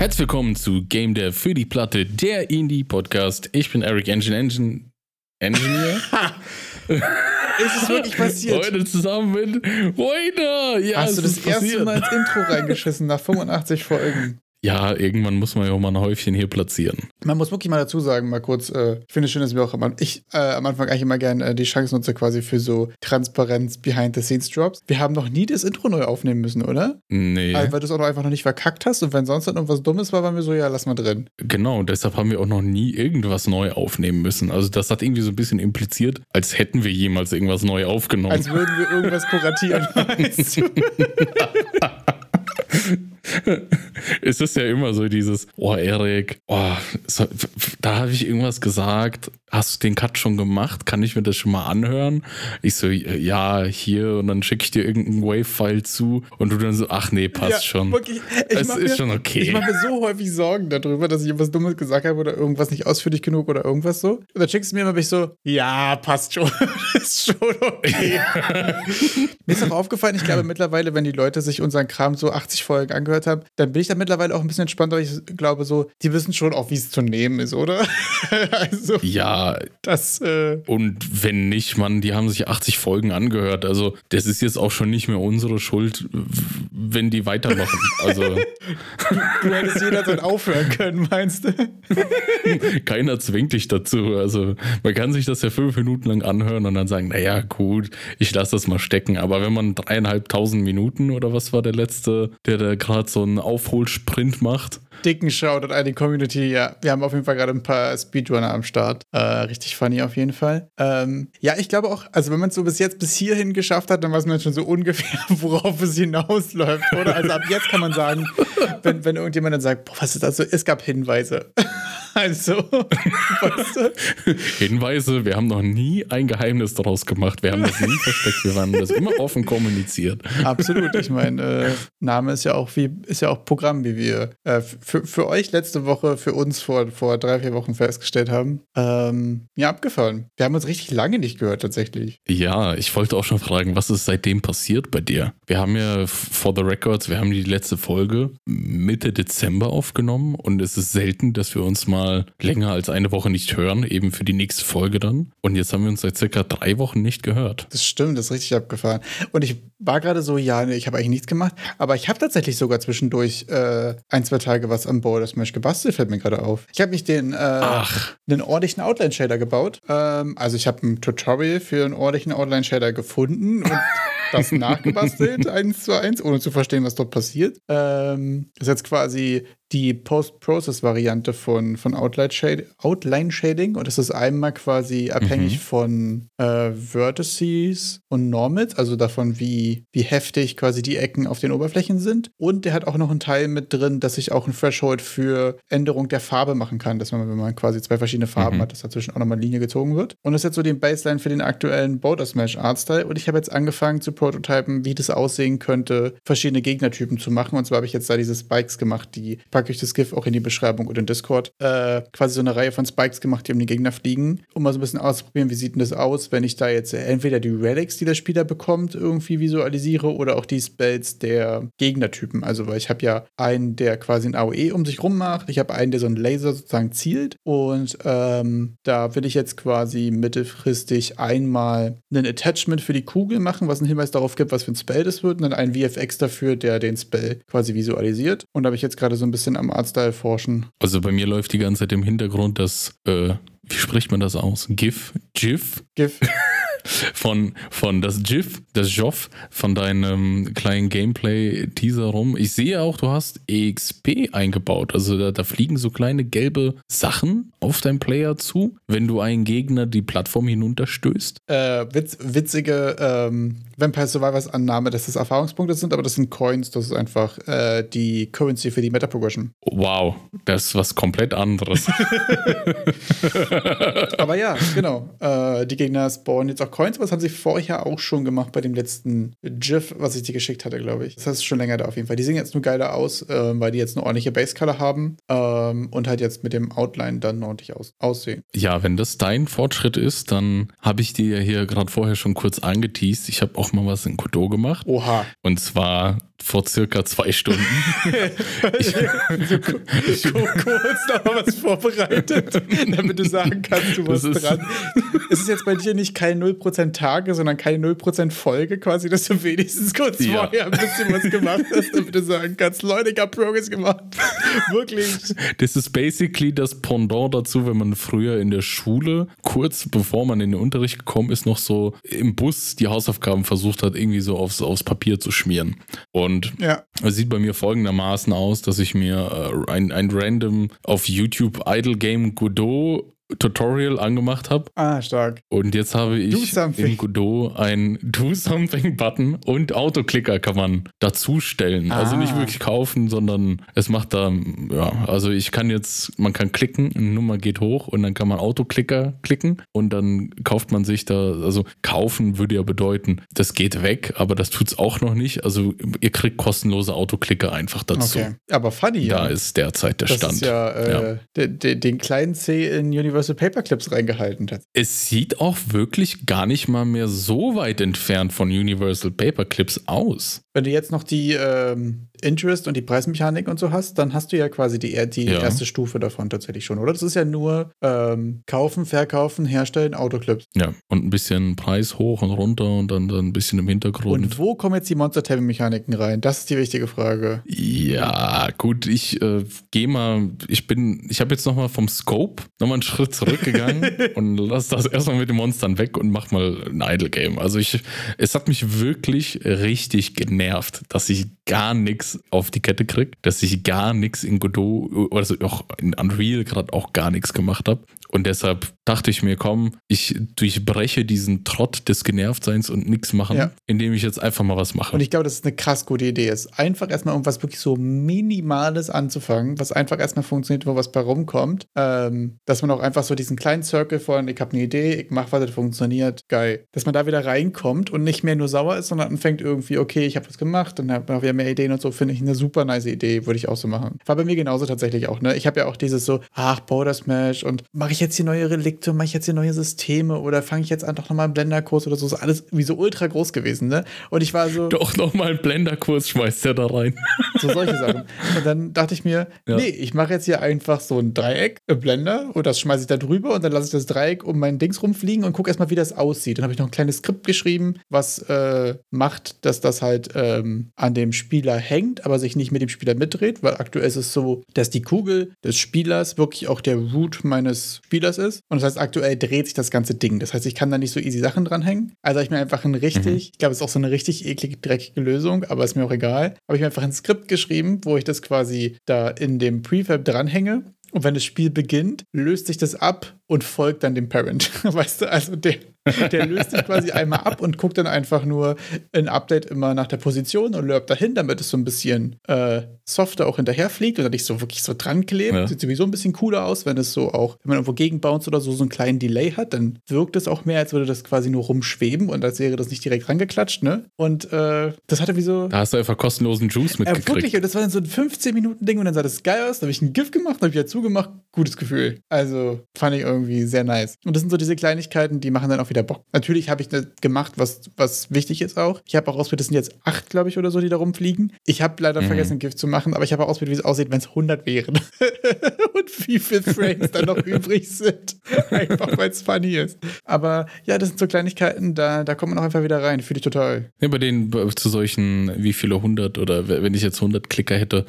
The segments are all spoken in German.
Herzlich willkommen zu Game Dev für die Platte, der Indie-Podcast. Ich bin Eric Engine Engine Engineer. Ist es wirklich passiert? Heute zusammen mit Reuter. Ja, Hast du das ist erste passiert. Mal ins Intro reingeschissen nach 85 Folgen? Ja, irgendwann muss man ja auch mal ein Häufchen hier platzieren. Man muss wirklich mal dazu sagen, mal kurz, äh, ich finde es schön, dass wir auch am, ich, äh, am Anfang eigentlich immer gerne äh, die Chance nutze quasi für so Transparenz Behind-the-Scenes-Drops. Wir haben noch nie das Intro neu aufnehmen müssen, oder? Nee, Also, weil du es auch noch einfach noch nicht verkackt hast und wenn sonst dann irgendwas Dummes war, waren wir so, ja, lass mal drin. genau. Deshalb haben wir auch noch nie irgendwas neu aufnehmen müssen. Also das hat irgendwie so ein bisschen impliziert, als hätten wir jemals irgendwas neu aufgenommen. Als würden wir irgendwas kuratieren. weißt du? es ist ja immer so dieses, oh Erik, oh, so, da habe ich irgendwas gesagt, hast du den Cut schon gemacht? Kann ich mir das schon mal anhören? Ich so, ja, hier und dann schicke ich dir irgendeinen Wave-File zu und du dann so, ach nee, passt Ja, schon. Wirklich, ich Es ist mir, schon okay. Ich mache mir so häufig Sorgen darüber, dass ich irgendwas Dummes gesagt habe oder irgendwas nicht ausführlich genug oder irgendwas so. Und dann schickst du mir immer, bin ich so, ja, passt schon. ist schon okay. mir ist auch aufgefallen, ich glaube mittlerweile, wenn die Leute sich unseren Kram so 80 Folgen angehört haben, dann bin ich da mittlerweile auch ein bisschen entspannt, weil ich glaube so, die wissen schon auch, wie es zu nehmen ist, oder? also, Ja, das, äh, und wenn nicht, Mann, die haben sich 80 Folgen angehört. Also, das ist jetzt auch schon nicht mehr unsere Schuld, wenn die weitermachen. Also, du hättest jederzeit aufhören können, meinst du? keiner zwingt dich dazu. Also, man kann sich das ja fünf Minuten lang anhören und dann sagen, naja, gut, ich lasse das mal stecken. Aber wenn man dreieinhalbtausend Minuten oder was war der letzte, der da gerade so einen Aufholsprint macht, dicken Shoutout an die Community. Ja, wir haben auf jeden Fall gerade ein paar Speedrunner am Start. Äh, richtig funny auf jeden Fall. Ähm, ja, ich glaube auch, also wenn man es so bis jetzt bis hierhin geschafft hat, dann weiß man schon so ungefähr, worauf es hinausläuft, oder? Also ab jetzt kann man sagen, wenn, wenn irgendjemand dann sagt, boah, was ist das so? Es gab Hinweise. also, weißt du? Hinweise, wir haben noch nie ein Geheimnis daraus gemacht. Wir haben das nie versteckt. Wir haben das immer offen kommuniziert. Absolut. Ich meine, äh, Name ist ja auch wie, ist ja auch Programm, wie wir äh, für, für euch letzte Woche, für uns vor, vor drei, vier Wochen festgestellt haben. Ähm, ja, abgefahren. Wir haben uns richtig lange nicht gehört, tatsächlich. Ja, ich wollte auch schon fragen, was ist seitdem passiert bei dir? Wir haben ja for the records, wir haben die letzte Folge Mitte Dezember aufgenommen und es ist selten, dass wir uns mal länger als eine Woche nicht hören, eben für die nächste Folge dann. Und jetzt haben wir uns seit circa drei Wochen nicht gehört. Das stimmt, das ist richtig abgefahren. Und ich war gerade so, ja, ich habe eigentlich nichts gemacht, aber ich habe tatsächlich sogar zwischendurch äh, ein, zwei Tage was am Border Smash gebastelt, fällt mir gerade auf. Ich habe mich den, äh, einen ordentlichen Outline-Shader gebaut. Ähm, also ich habe ein Tutorial für einen ordentlichen Outline-Shader gefunden und das nachgebastelt, eins zu eins, ohne zu verstehen, was dort passiert. Ähm, ist jetzt quasi die Post-Process-Variante von, von Outline-Shading Outline -Shading. und es ist einmal quasi abhängig Mhm. von äh, Vertices und Normals, also davon, wie, wie heftig quasi die Ecken auf den Oberflächen sind. Und der hat auch noch einen Teil mit drin, dass ich auch ein Threshold für Änderung der Farbe machen kann, dass man, wenn man quasi zwei verschiedene Farben Mhm. hat, dass dazwischen auch nochmal eine Linie gezogen wird. Und das ist jetzt so die Baseline für den aktuellen Border Smash Artstyle. Und ich habe jetzt angefangen zu prototypen, wie das aussehen könnte, verschiedene Gegnertypen zu machen. Und zwar habe ich jetzt da diese Spikes gemacht, die packe ich das GIF auch in die Beschreibung und in Discord. Äh, quasi so eine Reihe von Spikes gemacht, die um die Gegner fliegen, um mal so ein bisschen auszuprobieren, wie sieht denn das aus, wenn ich da jetzt entweder die Relics, die der Spieler bekommt, irgendwie visualisiere oder auch die Spells der Gegnertypen. Also, weil ich habe ja einen, der quasi ein AOE um sich rum macht, ich habe einen, der so einen Laser sozusagen zielt und ähm, da will ich jetzt quasi mittelfristig einmal ein Attachment für die Kugel machen, was einen Hinweis darauf gibt, was für ein Spell das wird und dann einen VFX dafür, der den Spell quasi visualisiert. Und da habe ich jetzt gerade so ein bisschen am Artstyle forschen. also bei mir läuft die ganze Zeit im Hintergrund das, äh, wie spricht man das aus? GIF? GIF? GIF. von, von das GIF, das Joff von deinem kleinen Gameplay-Teaser rum. Ich sehe auch, du hast EXP eingebaut. Also da, da fliegen so kleine gelbe Sachen auf deinen Player zu, wenn du einen Gegner die Plattform hinunterstößt. äh, witz, witzige ähm, Vampire Survivors Annahme, dass das Erfahrungspunkte sind, aber das sind Coins, das ist einfach äh, die Currency für die Meta Progression. Wow, das ist was komplett anderes. aber ja, genau. Äh, die Gegner spawnen jetzt auch Coins, aber das haben sie vorher auch schon gemacht bei dem letzten GIF, was ich dir geschickt hatte, glaube ich. Das heißt schon länger da auf jeden Fall. Die sehen jetzt nur geiler aus, äh, weil die jetzt eine ordentliche Base-Color haben ähm, und halt jetzt mit dem Outline dann ordentlich aus aussehen. Ja, wenn das dein Fortschritt ist, dann habe ich dir ja hier gerade vorher schon kurz angeteased. Ich habe auch mal was in Godot gemacht. Oha. Und zwar vor circa zwei Stunden. ich, ich, kurz noch was vorbereitet, damit du sagen kannst, du warst dran. Es ist jetzt bei dir nicht kein 0% Tage, sondern keine 0% Folge quasi, dass du wenigstens kurz ja. vorher ein bisschen was gemacht hast, damit du sagen kannst, Leute, ich habe Progress gemacht. Wirklich. Das ist basically das Pendant dazu, wenn man früher in der Schule, kurz bevor man in den Unterricht gekommen ist, noch so im Bus die Hausaufgaben versucht hat, irgendwie so aufs, aufs Papier zu schmieren. Und ja. es sieht bei mir folgendermaßen aus, dass ich mir äh, ein, ein random auf YouTube Idle Game Godot Tutorial angemacht habe. Ah, stark. Und jetzt habe ich in Godot ein Do Something Button und Autoclicker kann man dazustellen. Ah. Also nicht wirklich kaufen, sondern es macht da, ja, also ich kann jetzt, man kann klicken, eine Nummer geht hoch und dann kann man Autoclicker klicken und dann kauft man sich da, also kaufen würde ja bedeuten, das geht weg, aber das tut es auch noch nicht. Also ihr kriegt kostenlose Autoclicker einfach dazu. Okay. Aber funny, ja. Da ist derzeit der das Stand. Ist ja, äh, ja. Den, den kleinen C in Universal Universal Paperclips reingehalten. Es sieht auch wirklich gar nicht mal mehr so weit entfernt von Universal Paperclips aus. Wenn du jetzt noch die ähm, Interest und die Preismechanik und so hast, dann hast du ja quasi die, die ja. erste Stufe davon tatsächlich schon, oder? Das ist ja nur ähm, kaufen, verkaufen, herstellen, Autoclips. Ja, und ein bisschen Preis hoch und runter und dann, dann ein bisschen im Hintergrund. Und wo kommen jetzt die Monster-Tabbing-Mechaniken rein? Das ist die wichtige Frage. Ja, gut, ich äh, gehe mal, ich bin, ich habe jetzt nochmal vom Scope nochmal einen Schritt zurückgegangen und lass das erstmal mit den Monstern weg und mach mal ein Idle-Game. Also ich, es hat mich wirklich richtig genervt, dass ich gar nichts auf die Kette kriege, dass ich gar nichts in Godot, also auch in Unreal gerade auch gar nichts gemacht habe. Und deshalb dachte ich mir, komm, ich durchbreche diesen Trott des Genervtseins und nichts machen, ja. indem ich jetzt einfach mal was mache. Und ich glaube, dass es eine krass gute Idee ist. Einfach erstmal irgendwas wirklich so Minimales anzufangen, was einfach erstmal funktioniert, wo was bei rumkommt. Ähm, dass man auch einfach so diesen kleinen Circle von, ich habe eine Idee, ich mache was, das funktioniert, geil. Dass man da wieder reinkommt und nicht mehr nur sauer ist, sondern anfängt irgendwie, okay, ich habe was gemacht und habe wieder mehr Ideen und so, finde ich eine super nice Idee, würde ich auch so machen. War bei mir genauso tatsächlich auch, ne? Ich habe ja auch dieses so, ach, Border Smash und mache ich jetzt hier neue Relikte, mache ich jetzt hier neue Systeme oder fange ich jetzt an, doch nochmal einen Blenderkurs oder so. Ist alles wie so ultra groß gewesen, ne? Und ich war so. Doch nochmal einen Blenderkurs schmeißt er da rein. So solche Sachen. Und dann dachte ich mir, ja. nee, ich mache jetzt hier einfach so ein Dreieck im Blender und das schmeiße ich da drüber und dann lasse ich das Dreieck um mein Dings rumfliegen und gucke erstmal, wie das aussieht. Dann habe ich noch ein kleines Skript geschrieben, was äh, macht, dass das halt ähm, an dem Spieler hängt, aber sich nicht mit dem Spieler mitdreht, weil aktuell ist es so, dass die Kugel des Spielers wirklich auch der Root meines Spielers ist. Und das heißt, aktuell dreht sich das ganze Ding. Das heißt, ich kann da nicht so easy Sachen dranhängen. Also habe ich mir einfach ein richtig, mhm. ich glaube, es ist auch so eine richtig eklige, dreckige Lösung, aber ist mir auch egal. Habe ich mir einfach ein Skript geschrieben, wo ich das quasi da in dem Prefab dranhänge. Und wenn das Spiel beginnt, löst sich das ab und folgt dann dem Parent. Weißt du, also der, der löst sich quasi einmal ab und guckt dann einfach nur ein Update immer nach der Position und lurpt dahin, damit es so ein bisschen äh, softer auch hinterherfliegt und dann nicht so wirklich so dran klebt. Ja. Sieht sowieso ein bisschen cooler aus, wenn es so auch, wenn man irgendwo gegenbounce oder so, so einen kleinen Delay hat, dann wirkt es auch mehr, als würde das quasi nur rumschweben und als wäre das nicht direkt rangeklatscht, ne? Und äh, das hatte wie so. Da hast du einfach kostenlosen Juice mitgekriegt. Äh, wirklich, und das war dann so ein 15-Minuten-Ding und dann sah das geil aus, da habe ich ein GIF gemacht, habe ich ja zugemacht, gutes Gefühl. Also fand ich irgendwie sehr nice. Und das sind so diese Kleinigkeiten, die machen dann auch wieder Bock. Natürlich habe ich ne gemacht, was, was wichtig ist auch. Ich habe auch ausprobiert, das sind jetzt acht, glaube ich, oder so, die da rumfliegen. Ich habe leider mhm. vergessen, ein GIF zu machen, aber ich habe auch ausprobiert, wie es aussieht, wenn es 100 wären. Und wie viele Frames dann noch übrig sind. Einfach, weil es funny ist. Aber ja, das sind so Kleinigkeiten, da, da kommt man auch einfach wieder rein. Fühle ich total. Ja, bei denen, zu solchen, wie viele 100 oder wenn ich jetzt 100 Klicker hätte,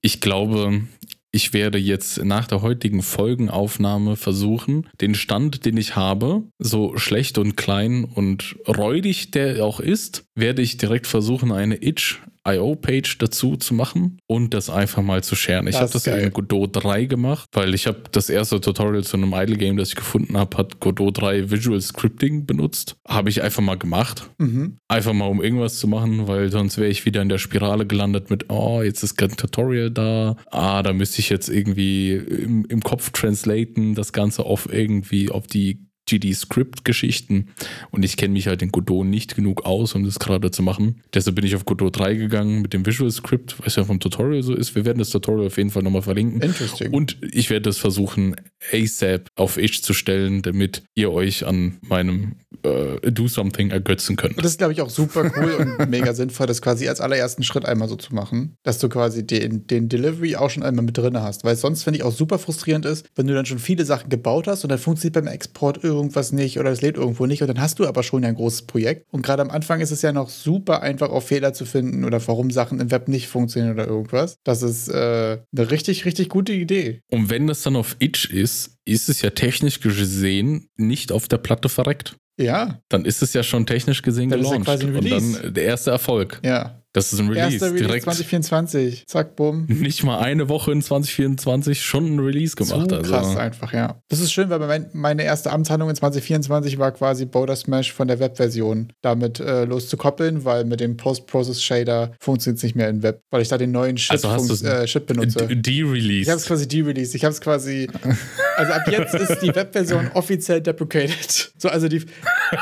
ich glaube, ich werde jetzt nach der heutigen Folgenaufnahme versuchen, den Stand, den ich habe, so schlecht und klein und räudig der auch ist, werde ich direkt versuchen, eine Itch IO-Page dazu zu machen und das einfach mal zu sharen. Ich habe das geil. in Godot 3 gemacht, weil ich habe das erste Tutorial zu einem Idle-Game, das ich gefunden habe, hat Godot 3 Visual Scripting benutzt. Habe ich einfach mal gemacht. Mhm. Einfach mal, um irgendwas zu machen, weil sonst wäre ich wieder in der Spirale gelandet mit, oh, jetzt ist kein Tutorial da. Ah, da müsste ich jetzt irgendwie im, im Kopf translaten, das Ganze auf irgendwie, auf die GD-Script-Geschichten und ich kenne mich halt in Godot nicht genug aus, um das gerade zu machen. Deshalb bin ich auf Godot 3 gegangen mit dem Visual Script, was ja vom Tutorial so ist. Wir werden das Tutorial auf jeden Fall nochmal verlinken. Interesting. Und ich werde das versuchen, ASAP auf Itch zu stellen, damit ihr euch an meinem äh, Do Something ergötzen könnt. Und das ist, glaube ich, auch super cool und mega sinnvoll, das quasi als allerersten Schritt einmal so zu machen, dass du quasi den, den Delivery auch schon einmal mit drin hast. Weil sonst finde ich auch super frustrierend ist, wenn du dann schon viele Sachen gebaut hast und dann funktioniert beim Export irgendwas nicht oder es lädt irgendwo nicht und dann hast du aber schon ein großes Projekt. Und gerade am Anfang ist es ja noch super einfach, auch Fehler zu finden oder warum Sachen im Web nicht funktionieren oder irgendwas. Das ist äh, eine richtig, richtig gute Idee. Und wenn das dann auf Itch ist, ist es ja technisch gesehen nicht auf der Platte verreckt. Ja. Dann ist es ja schon technisch gesehen Dann ist ja gelauncht. ein und dann der erste Erfolg. Ja. Das ist ein Release. Erster Release direkt 2024. Zack, bumm. nicht mal eine Woche in 2024 schon ein Release gemacht. Zu also. krass einfach, ja. Das ist schön, weil mein, meine erste Amtshandlung in 2024 war quasi Boulder Smash von der Webversion damit äh, loszukoppeln, weil mit dem Post-Process-Shader funktioniert es nicht mehr im Web, weil ich da den neuen Shit, Also äh, Shit benutze. D- De-Release. Ich habe es quasi de-released. Ich habe es quasi. Also ab jetzt ist die Webversion offiziell deprecated. So, also die,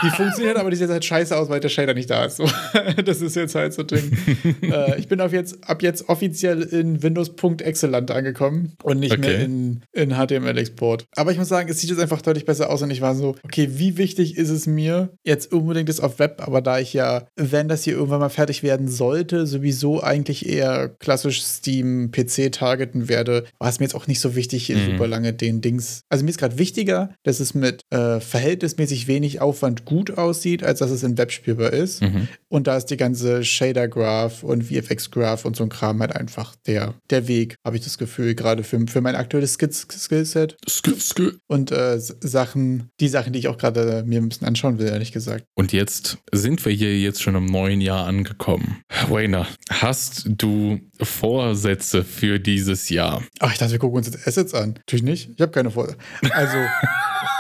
die funktioniert, aber die sieht halt scheiße aus, weil der Shader nicht da ist. So, das ist jetzt halt so ein Ding. äh, ich bin auf jetzt, ab jetzt offiziell in Windows.exzellent angekommen und nicht mehr Okay. in, in HTML-Export. Aber ich muss sagen, es sieht jetzt einfach deutlich besser aus und ich war so, okay, wie wichtig ist es mir jetzt unbedingt das auf Web, aber da ich ja, wenn das hier irgendwann mal fertig werden sollte, sowieso eigentlich eher klassisch Steam PC targeten werde, war es mir jetzt auch nicht so wichtig, hier Mhm. super lange den Dings. Also mir ist gerade wichtiger, dass es mit äh, verhältnismäßig wenig Aufwand gut aussieht, als dass es in Web spielbar ist. Mhm. Und da ist die ganze Shader Graph und VFX Graph und so ein Kram halt einfach der, der Weg, habe ich das Gefühl, gerade für, für mein aktuelles Skills- Skillset Skü- skü. und äh, Sachen, die Sachen, die ich auch gerade mir ein bisschen anschauen will, ehrlich gesagt. Und jetzt sind wir hier jetzt schon im neuen Jahr angekommen. Wayner, hast du Vorsätze für dieses Jahr? Ach, ich dachte, wir gucken uns jetzt Assets an. Natürlich nicht. Ich habe keine Vor. Also,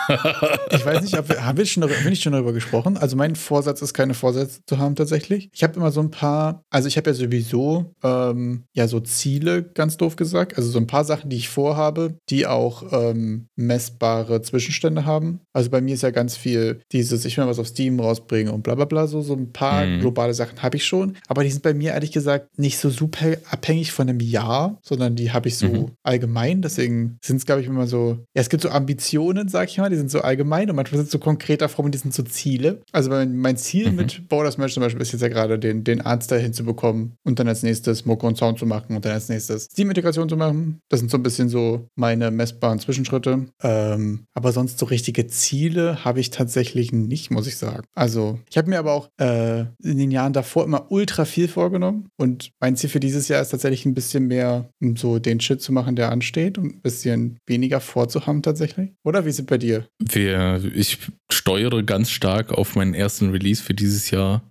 ich weiß nicht, ob wir, haben wir schon darüber, wir nicht schon darüber gesprochen? Also, mein Vorsatz ist, keine Vorsätze zu haben tatsächlich. Ich habe immer so ein paar, also ich habe ja sowieso ähm, ja so Ziele, ganz doof gesagt. Also so ein paar Sachen, die ich vorhabe, die auch ähm, messbare Zwischenstände haben. Also bei mir ist ja ganz viel dieses, ich will mal was auf Steam rausbringen und bla bla bla. So, so ein paar Mhm. globale Sachen habe ich schon. Aber die sind bei mir ehrlich gesagt nicht so super abhängig von einem Jahr, sondern die habe ich so Mhm. allgemein. Deswegen sind es, glaube ich, immer so, ja, es gibt so Ambitionen, sag ich mal, die sind so allgemein und manchmal sind so konkreter Formen, die sind so Ziele. Also mein, mein Ziel Mhm. mit Border Smash zum Beispiel ist jetzt ja gerade den, den Artstyle hinzubekommen und dann als nächstes Mucke und Sound zu machen und dann als nächstes Steam-Integration zu machen. Das sind so ein bisschen so meine messbaren Zwischenschritte. Ähm, aber sonst so richtige Ziele habe ich tatsächlich nicht, muss ich sagen. Also ich habe mir aber auch äh, in den Jahren davor immer ultra viel vorgenommen und mein Ziel für dieses Jahr ist tatsächlich ein bisschen mehr um so den Shit zu machen, der ansteht und ein bisschen weniger vorzuhaben tatsächlich. Oder wie ist es bei dir? Wir, ich steuere ganz stark auf meinen ersten Release für dieses Jahr.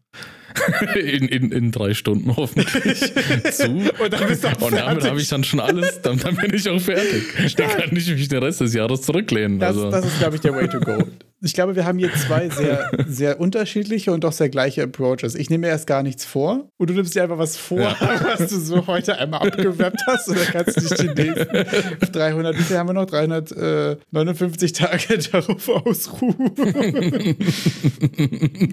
In, in, in drei Stunden hoffentlich zu. Und dann Und damit habe ich dann schon alles, dann, dann bin ich auch fertig. Dann kann ich mich den Rest des Jahres zurücklehnen. Das, also. das ist, glaube ich, der Way to go. Ich glaube, wir haben hier zwei sehr, sehr unterschiedliche und doch sehr gleiche Approaches. Ich nehme mir erst gar nichts vor und du nimmst dir einfach was vor, Ja. was du so heute einmal abgewappt hast und dann kannst du dich die nächsten 300, wie viel haben wir noch? 359 Tage darauf ausruhen.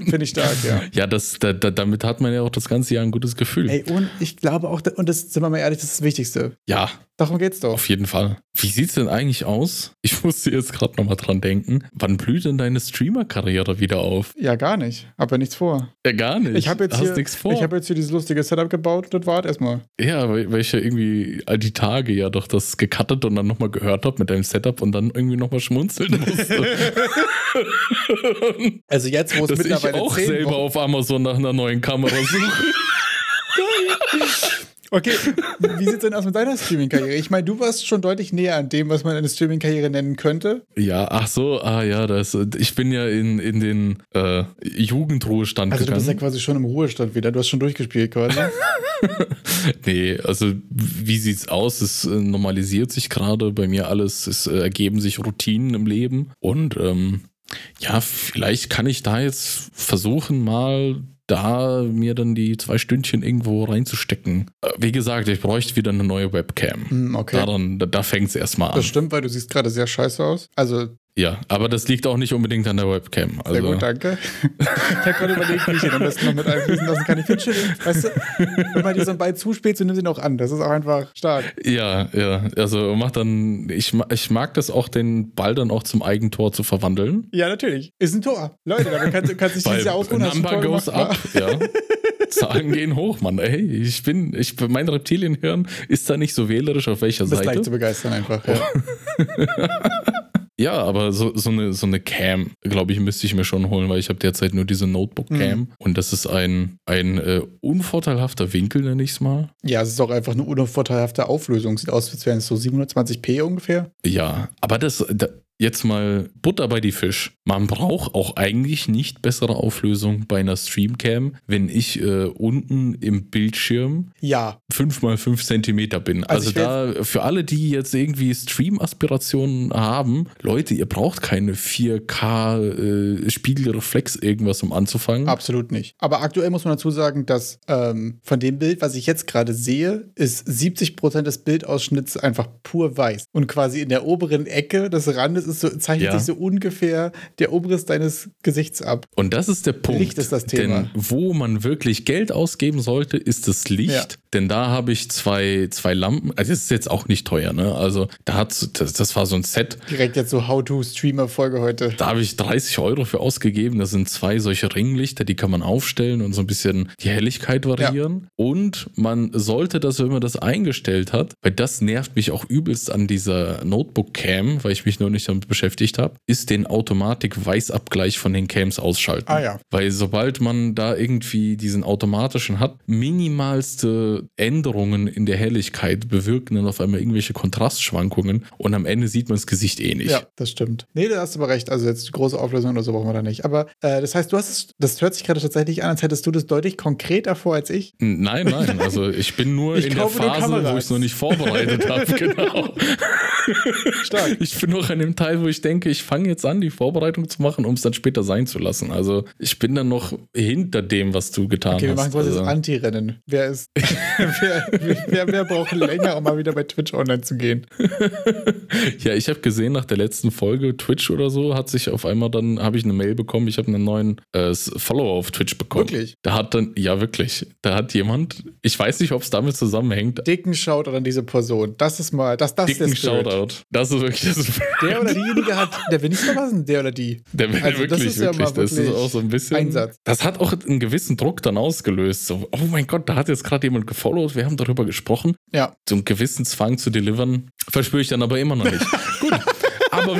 Finde ich stark, ja. ja, das, da, da, damit hat man ja auch das ganze Jahr ein gutes Gefühl. Ey, und ich glaube auch, und das sind wir mal ehrlich, das ist das Wichtigste. Ja, Darum geht's doch. auf jeden Fall. Wie sieht's denn eigentlich aus? Ich musste jetzt gerade nochmal dran denken. Wann blüht denn deine Streamer-Karriere wieder auf? Ja, gar nicht. Hab ja nichts vor. Ja, gar nicht. Ich habe jetzt, Hast hier- nichts vor. ich hab jetzt hier dieses lustige Setup gebaut und das war erstmal. ja, weil, ich ja irgendwie all die Tage ja doch das gecuttet und dann nochmal gehört habe mit deinem Setup und dann irgendwie nochmal schmunzeln musste. Also jetzt, wo es dass ich mittlerweile auch selber Wochen auf Amazon nach einer neuen Kamera suche. Okay, wie sieht's denn aus mit deiner Streaming-Karriere? Ich meine, du warst schon deutlich näher an dem, was man eine Streaming-Karriere nennen könnte. ja, ach so, ah ja, das, ich bin ja in, in den äh, Jugendruhestand Also du bist ja gegangen. quasi schon im Ruhestand wieder. Du hast schon durchgespielt quasi. nee, also wie sieht's aus? Es äh, normalisiert sich gerade bei mir alles, es äh, ergeben sich Routinen im Leben und ähm, ja, vielleicht kann ich da jetzt versuchen, mal da mir dann die zwei Stündchen irgendwo reinzustecken. Äh, Wie gesagt, ich bräuchte wieder eine neue Webcam. Hm, okay. Daran, da, da fängt es erstmal an. Das stimmt, weil du siehst gerade sehr scheiße aus. Also Ja, aber das liegt auch nicht unbedingt an der Webcam. Also, Sehr gut, danke. ich habe gerade überlegt, wie ich den am besten noch mit einfließen lassen kann. Ich finde schön, weißt du, wenn man dir so einen Ball zuspielt, so nimm sie noch an. Das ist auch einfach stark. Ja, ja. Also mach dann, ich, ich mag das auch, den Ball dann auch zum Eigentor zu verwandeln. Ja, natürlich. Ist ein Tor. Leute, damit kannst, kannst du dich dieses Jahr du ein Number goes up, ja. Zahlen gehen hoch, Mann. Ey, ich bin, ich, mein Reptilienhirn ist da nicht so wählerisch, auf welcher Du bist leicht Seite. zu begeistern einfach. Ja. Ja, aber so, so, eine, so eine Cam, glaube ich, müsste ich mir schon holen, weil ich habe derzeit nur diese Notebook-Cam Mhm. und das ist ein, ein äh, unvorteilhafter Winkel, nenne ich es mal. ja, es ist auch einfach eine unvorteilhafte Auflösung. Sieht aus, als wären es so 720p ungefähr. Ja, aber das, da, jetzt mal Butter bei die Fisch. Man braucht auch eigentlich nicht bessere Auflösung bei einer Streamcam, wenn ich äh, unten im Bildschirm Ja, 5 mal 5 Zentimeter bin. Also Also, da, für alle, die jetzt irgendwie Stream-Aspirationen haben, Leute, ihr braucht keine 4K äh, Spiegelreflex irgendwas, um anzufangen. absolut nicht. Aber aktuell muss man dazu sagen, dass ähm, von dem Bild, was ich jetzt gerade sehe, ist 70% des Bildausschnitts einfach pur weiß. Und quasi in der oberen Ecke des Randes ist so, zeichnet Ja. sich so ungefähr der Obriss deines Gesichts ab. Und das ist der Punkt. Licht ist das Thema. Denn wo man wirklich Geld ausgeben sollte, ist das Licht. Ja. Denn da habe ich zwei, zwei Lampen. Also, das ist jetzt auch nicht teuer, ne? Also, da hat das, das war so ein Set. Direkt jetzt so How-to-Streamer-Folge heute. Da habe ich 30 Euro für ausgegeben. Das sind zwei solche Ringlichter, die kann man aufstellen und so ein bisschen die Helligkeit variieren. Und man sollte das, wenn man das eingestellt hat, weil das nervt mich auch übelst an dieser Notebook-Cam, weil ich mich nur nicht damit beschäftigt habe, ist den Automatik-Weißabgleich von den Cams ausschalten. Ah ja. Weil sobald man da irgendwie diesen automatischen hat, minimalste Änderungen in der Helligkeit bewirken dann auf einmal irgendwelche Kontrastschwankungen und am Ende sieht man das Gesicht eh nicht. Ja, das stimmt. Nee, da hast du aber recht. Also jetzt große Auflösung oder so brauchen wir da nicht. Aber äh, das heißt, du hast es, das hört sich gerade tatsächlich an, als hättest du das deutlich konkreter vor als ich. Nein, nein, also ich bin nur Ich in der Phase, wo ich es noch nicht vorbereitet habe, genau. Stark. Ich bin noch an dem Teil, wo ich denke, ich fange jetzt an, die Vorbereitung zu machen, um es dann später sein zu lassen. Also ich bin dann noch hinter dem, was du getan Okay, wir machen hast. quasi also, das Anti-Rennen. Wer ist, wer, wer, wer braucht länger, um mal wieder bei Twitch online zu gehen? ja, ich habe gesehen, nach der letzten Folge Twitch oder so, hat sich auf einmal dann, habe ich eine Mail bekommen, ich habe einen neuen äh, Follower auf Twitch bekommen. Wirklich? Da hat dann, ja wirklich, da hat jemand, ich weiß nicht, ob es damit zusammenhängt, Dicken Shoutout an diese Person. Das ist mal, das, das ist dicken der Spirit. Shoutout. Das ist wirklich das Der oder diejenige hat, der will nicht verlassen, der oder die. Der will Also das wirklich, ist ja wirklich. das ist wirklich auch so ein bisschen. Einsatz. Das hat auch einen gewissen Druck dann ausgelöst. So, oh mein Gott, da hat jetzt gerade jemand gefollowt, wir haben darüber gesprochen. Ja, So einen gewissen Zwang zu delivern, verspüre ich dann aber immer noch nicht. Gut. Aber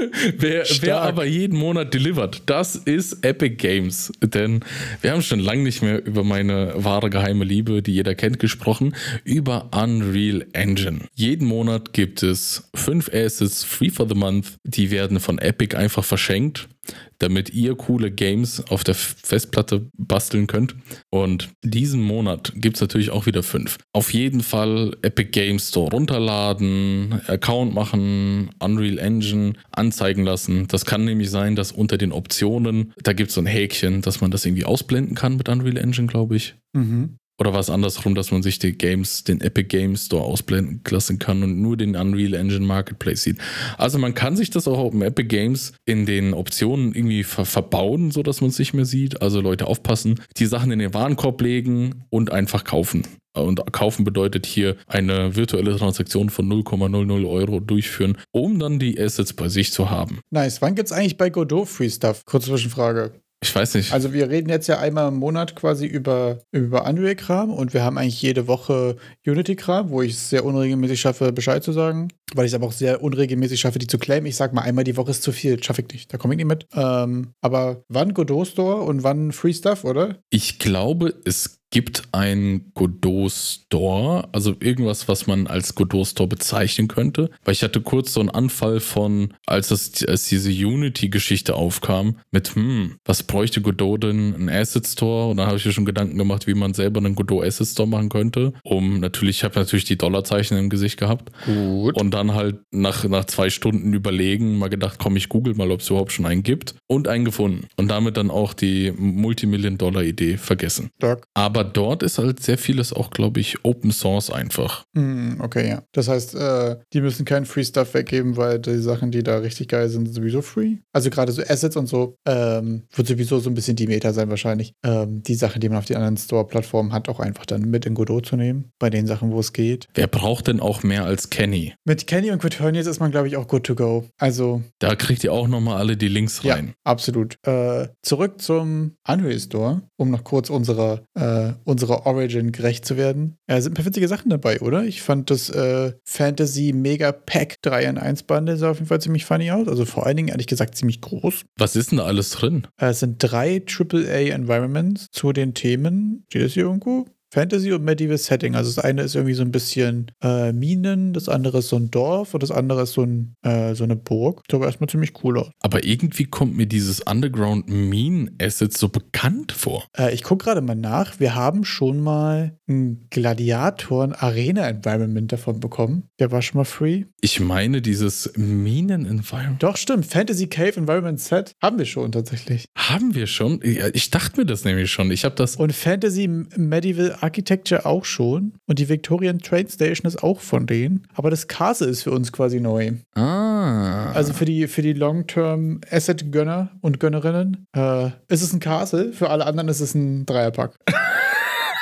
wer, wer aber jeden Monat delivert, das ist Epic Games. Denn wir haben schon lange nicht mehr über meine wahre geheime Liebe, die jeder kennt, gesprochen, über Unreal Engine. Jeden Monat gibt es fünf Assets free for the month. Die werden von Epic einfach verschenkt, damit ihr coole Games auf der Festplatte basteln könnt. Und diesen Monat gibt es natürlich auch wieder fünf. Auf jeden Fall Epic Games Store runterladen, Account machen, Unreal Engine anzeigen lassen. Das kann nämlich sein, dass unter den Optionen, da gibt es so ein Häkchen, dass man das irgendwie ausblenden kann mit Unreal Engine, glaube ich. mhm. Oder war es andersrum, dass man sich die Games, den Epic Games Store ausblenden lassen kann und nur den Unreal Engine Marketplace sieht? Also man kann sich das auch auf dem Epic Games in den Optionen irgendwie ver verbauen, sodass man es nicht mehr sieht. Also Leute aufpassen, die Sachen in den Warenkorb legen und einfach kaufen. Und kaufen bedeutet hier eine virtuelle Transaktion von 0,00 Euro durchführen, um dann die Assets bei sich zu haben. nice. Wann gibt's eigentlich bei Godot Free Stuff? Kurze Zwischenfrage. Ich weiß nicht. Also wir reden jetzt ja einmal im Monat quasi über, über Unreal-Kram und wir haben eigentlich jede Woche Unity-Kram, wo ich es sehr unregelmäßig schaffe, Bescheid zu sagen, weil ich es aber auch sehr unregelmäßig schaffe, die zu claimen. Ich sag mal, einmal die Woche ist zu viel, schaffe ich nicht, da komme ich nicht mit. Ähm, aber wann Godot Store und wann Free Stuff, oder? Ich glaube, es gibt ein Godot Store, also irgendwas, was man als Godot Store bezeichnen könnte. Weil ich hatte kurz so einen Anfall von, als, das, als diese Unity-Geschichte aufkam, mit, hm, was bräuchte Godot denn? Ein Asset Store? Und da habe ich mir schon Gedanken gemacht, wie man selber einen Godot Asset Store machen könnte. Um natürlich, ich habe natürlich die Dollarzeichen im Gesicht gehabt. Gut. Und dann halt nach, nach zwei Stunden überlegen, mal gedacht, komm, ich google mal, ob es überhaupt schon einen gibt. Und einen gefunden. Und damit dann auch die Multimillion-Dollar-Idee vergessen. Stark. Aber Aber dort ist halt sehr vieles auch, glaube ich, Open Source einfach. Hm, okay, ja. Das heißt, äh, die müssen keinen Free Stuff weggeben, weil die Sachen, die da richtig geil sind, sind sowieso free. Also gerade so Assets und so ähm, wird sowieso so ein bisschen die Meta sein wahrscheinlich. Ähm, die Sachen, die man auf den anderen Store-Plattformen hat, auch einfach dann mit in Godot zu nehmen. Bei den Sachen, wo es geht. Wer braucht denn auch mehr als Kenny? Mit Kenny und Quaternius ist man, glaube ich, auch good to go. Also. Da kriegt ihr auch nochmal alle die Links rein. Ja, absolut. Äh, zurück zum Unreal Store, um noch kurz unserer, äh, unserer Origin gerecht zu werden. Ja, sind ein paar witzige Sachen dabei, oder? Ich fand das äh, Fantasy Mega Pack 3 in 1 Bundle sah auf jeden Fall ziemlich funny aus. Also vor allen Dingen, ehrlich gesagt, ziemlich groß. Was ist denn da alles drin? Äh, es sind drei AAA Environments zu den Themen. Steht das hier irgendwo? Fantasy und Medieval Setting. Also das eine ist irgendwie so ein bisschen äh, Minen, das andere ist so ein Dorf und das andere ist so, ein, äh, so eine Burg. Sah aber erstmal ziemlich cool aus. Aber irgendwie kommt mir dieses Underground Mine Asset so bekannt vor. Äh, ich gucke gerade mal nach. Wir haben schon mal ein Gladiatoren Arena Environment davon bekommen. Der war schon mal free. Ich meine dieses Minen Environment. Doch, stimmt. Fantasy Cave Environment Set haben wir schon tatsächlich. Haben wir schon? Ich dachte mir das nämlich schon. Ich habe das. Und Fantasy Medieval Architecture auch schon. Und die Victorian Train Station ist auch von denen. Aber das Castle ist für uns quasi neu. Ah. Also für die, für die Long-Term Asset-Gönner und Gönnerinnen äh, ist es ein Castle. Für alle anderen ist es ein Dreierpack.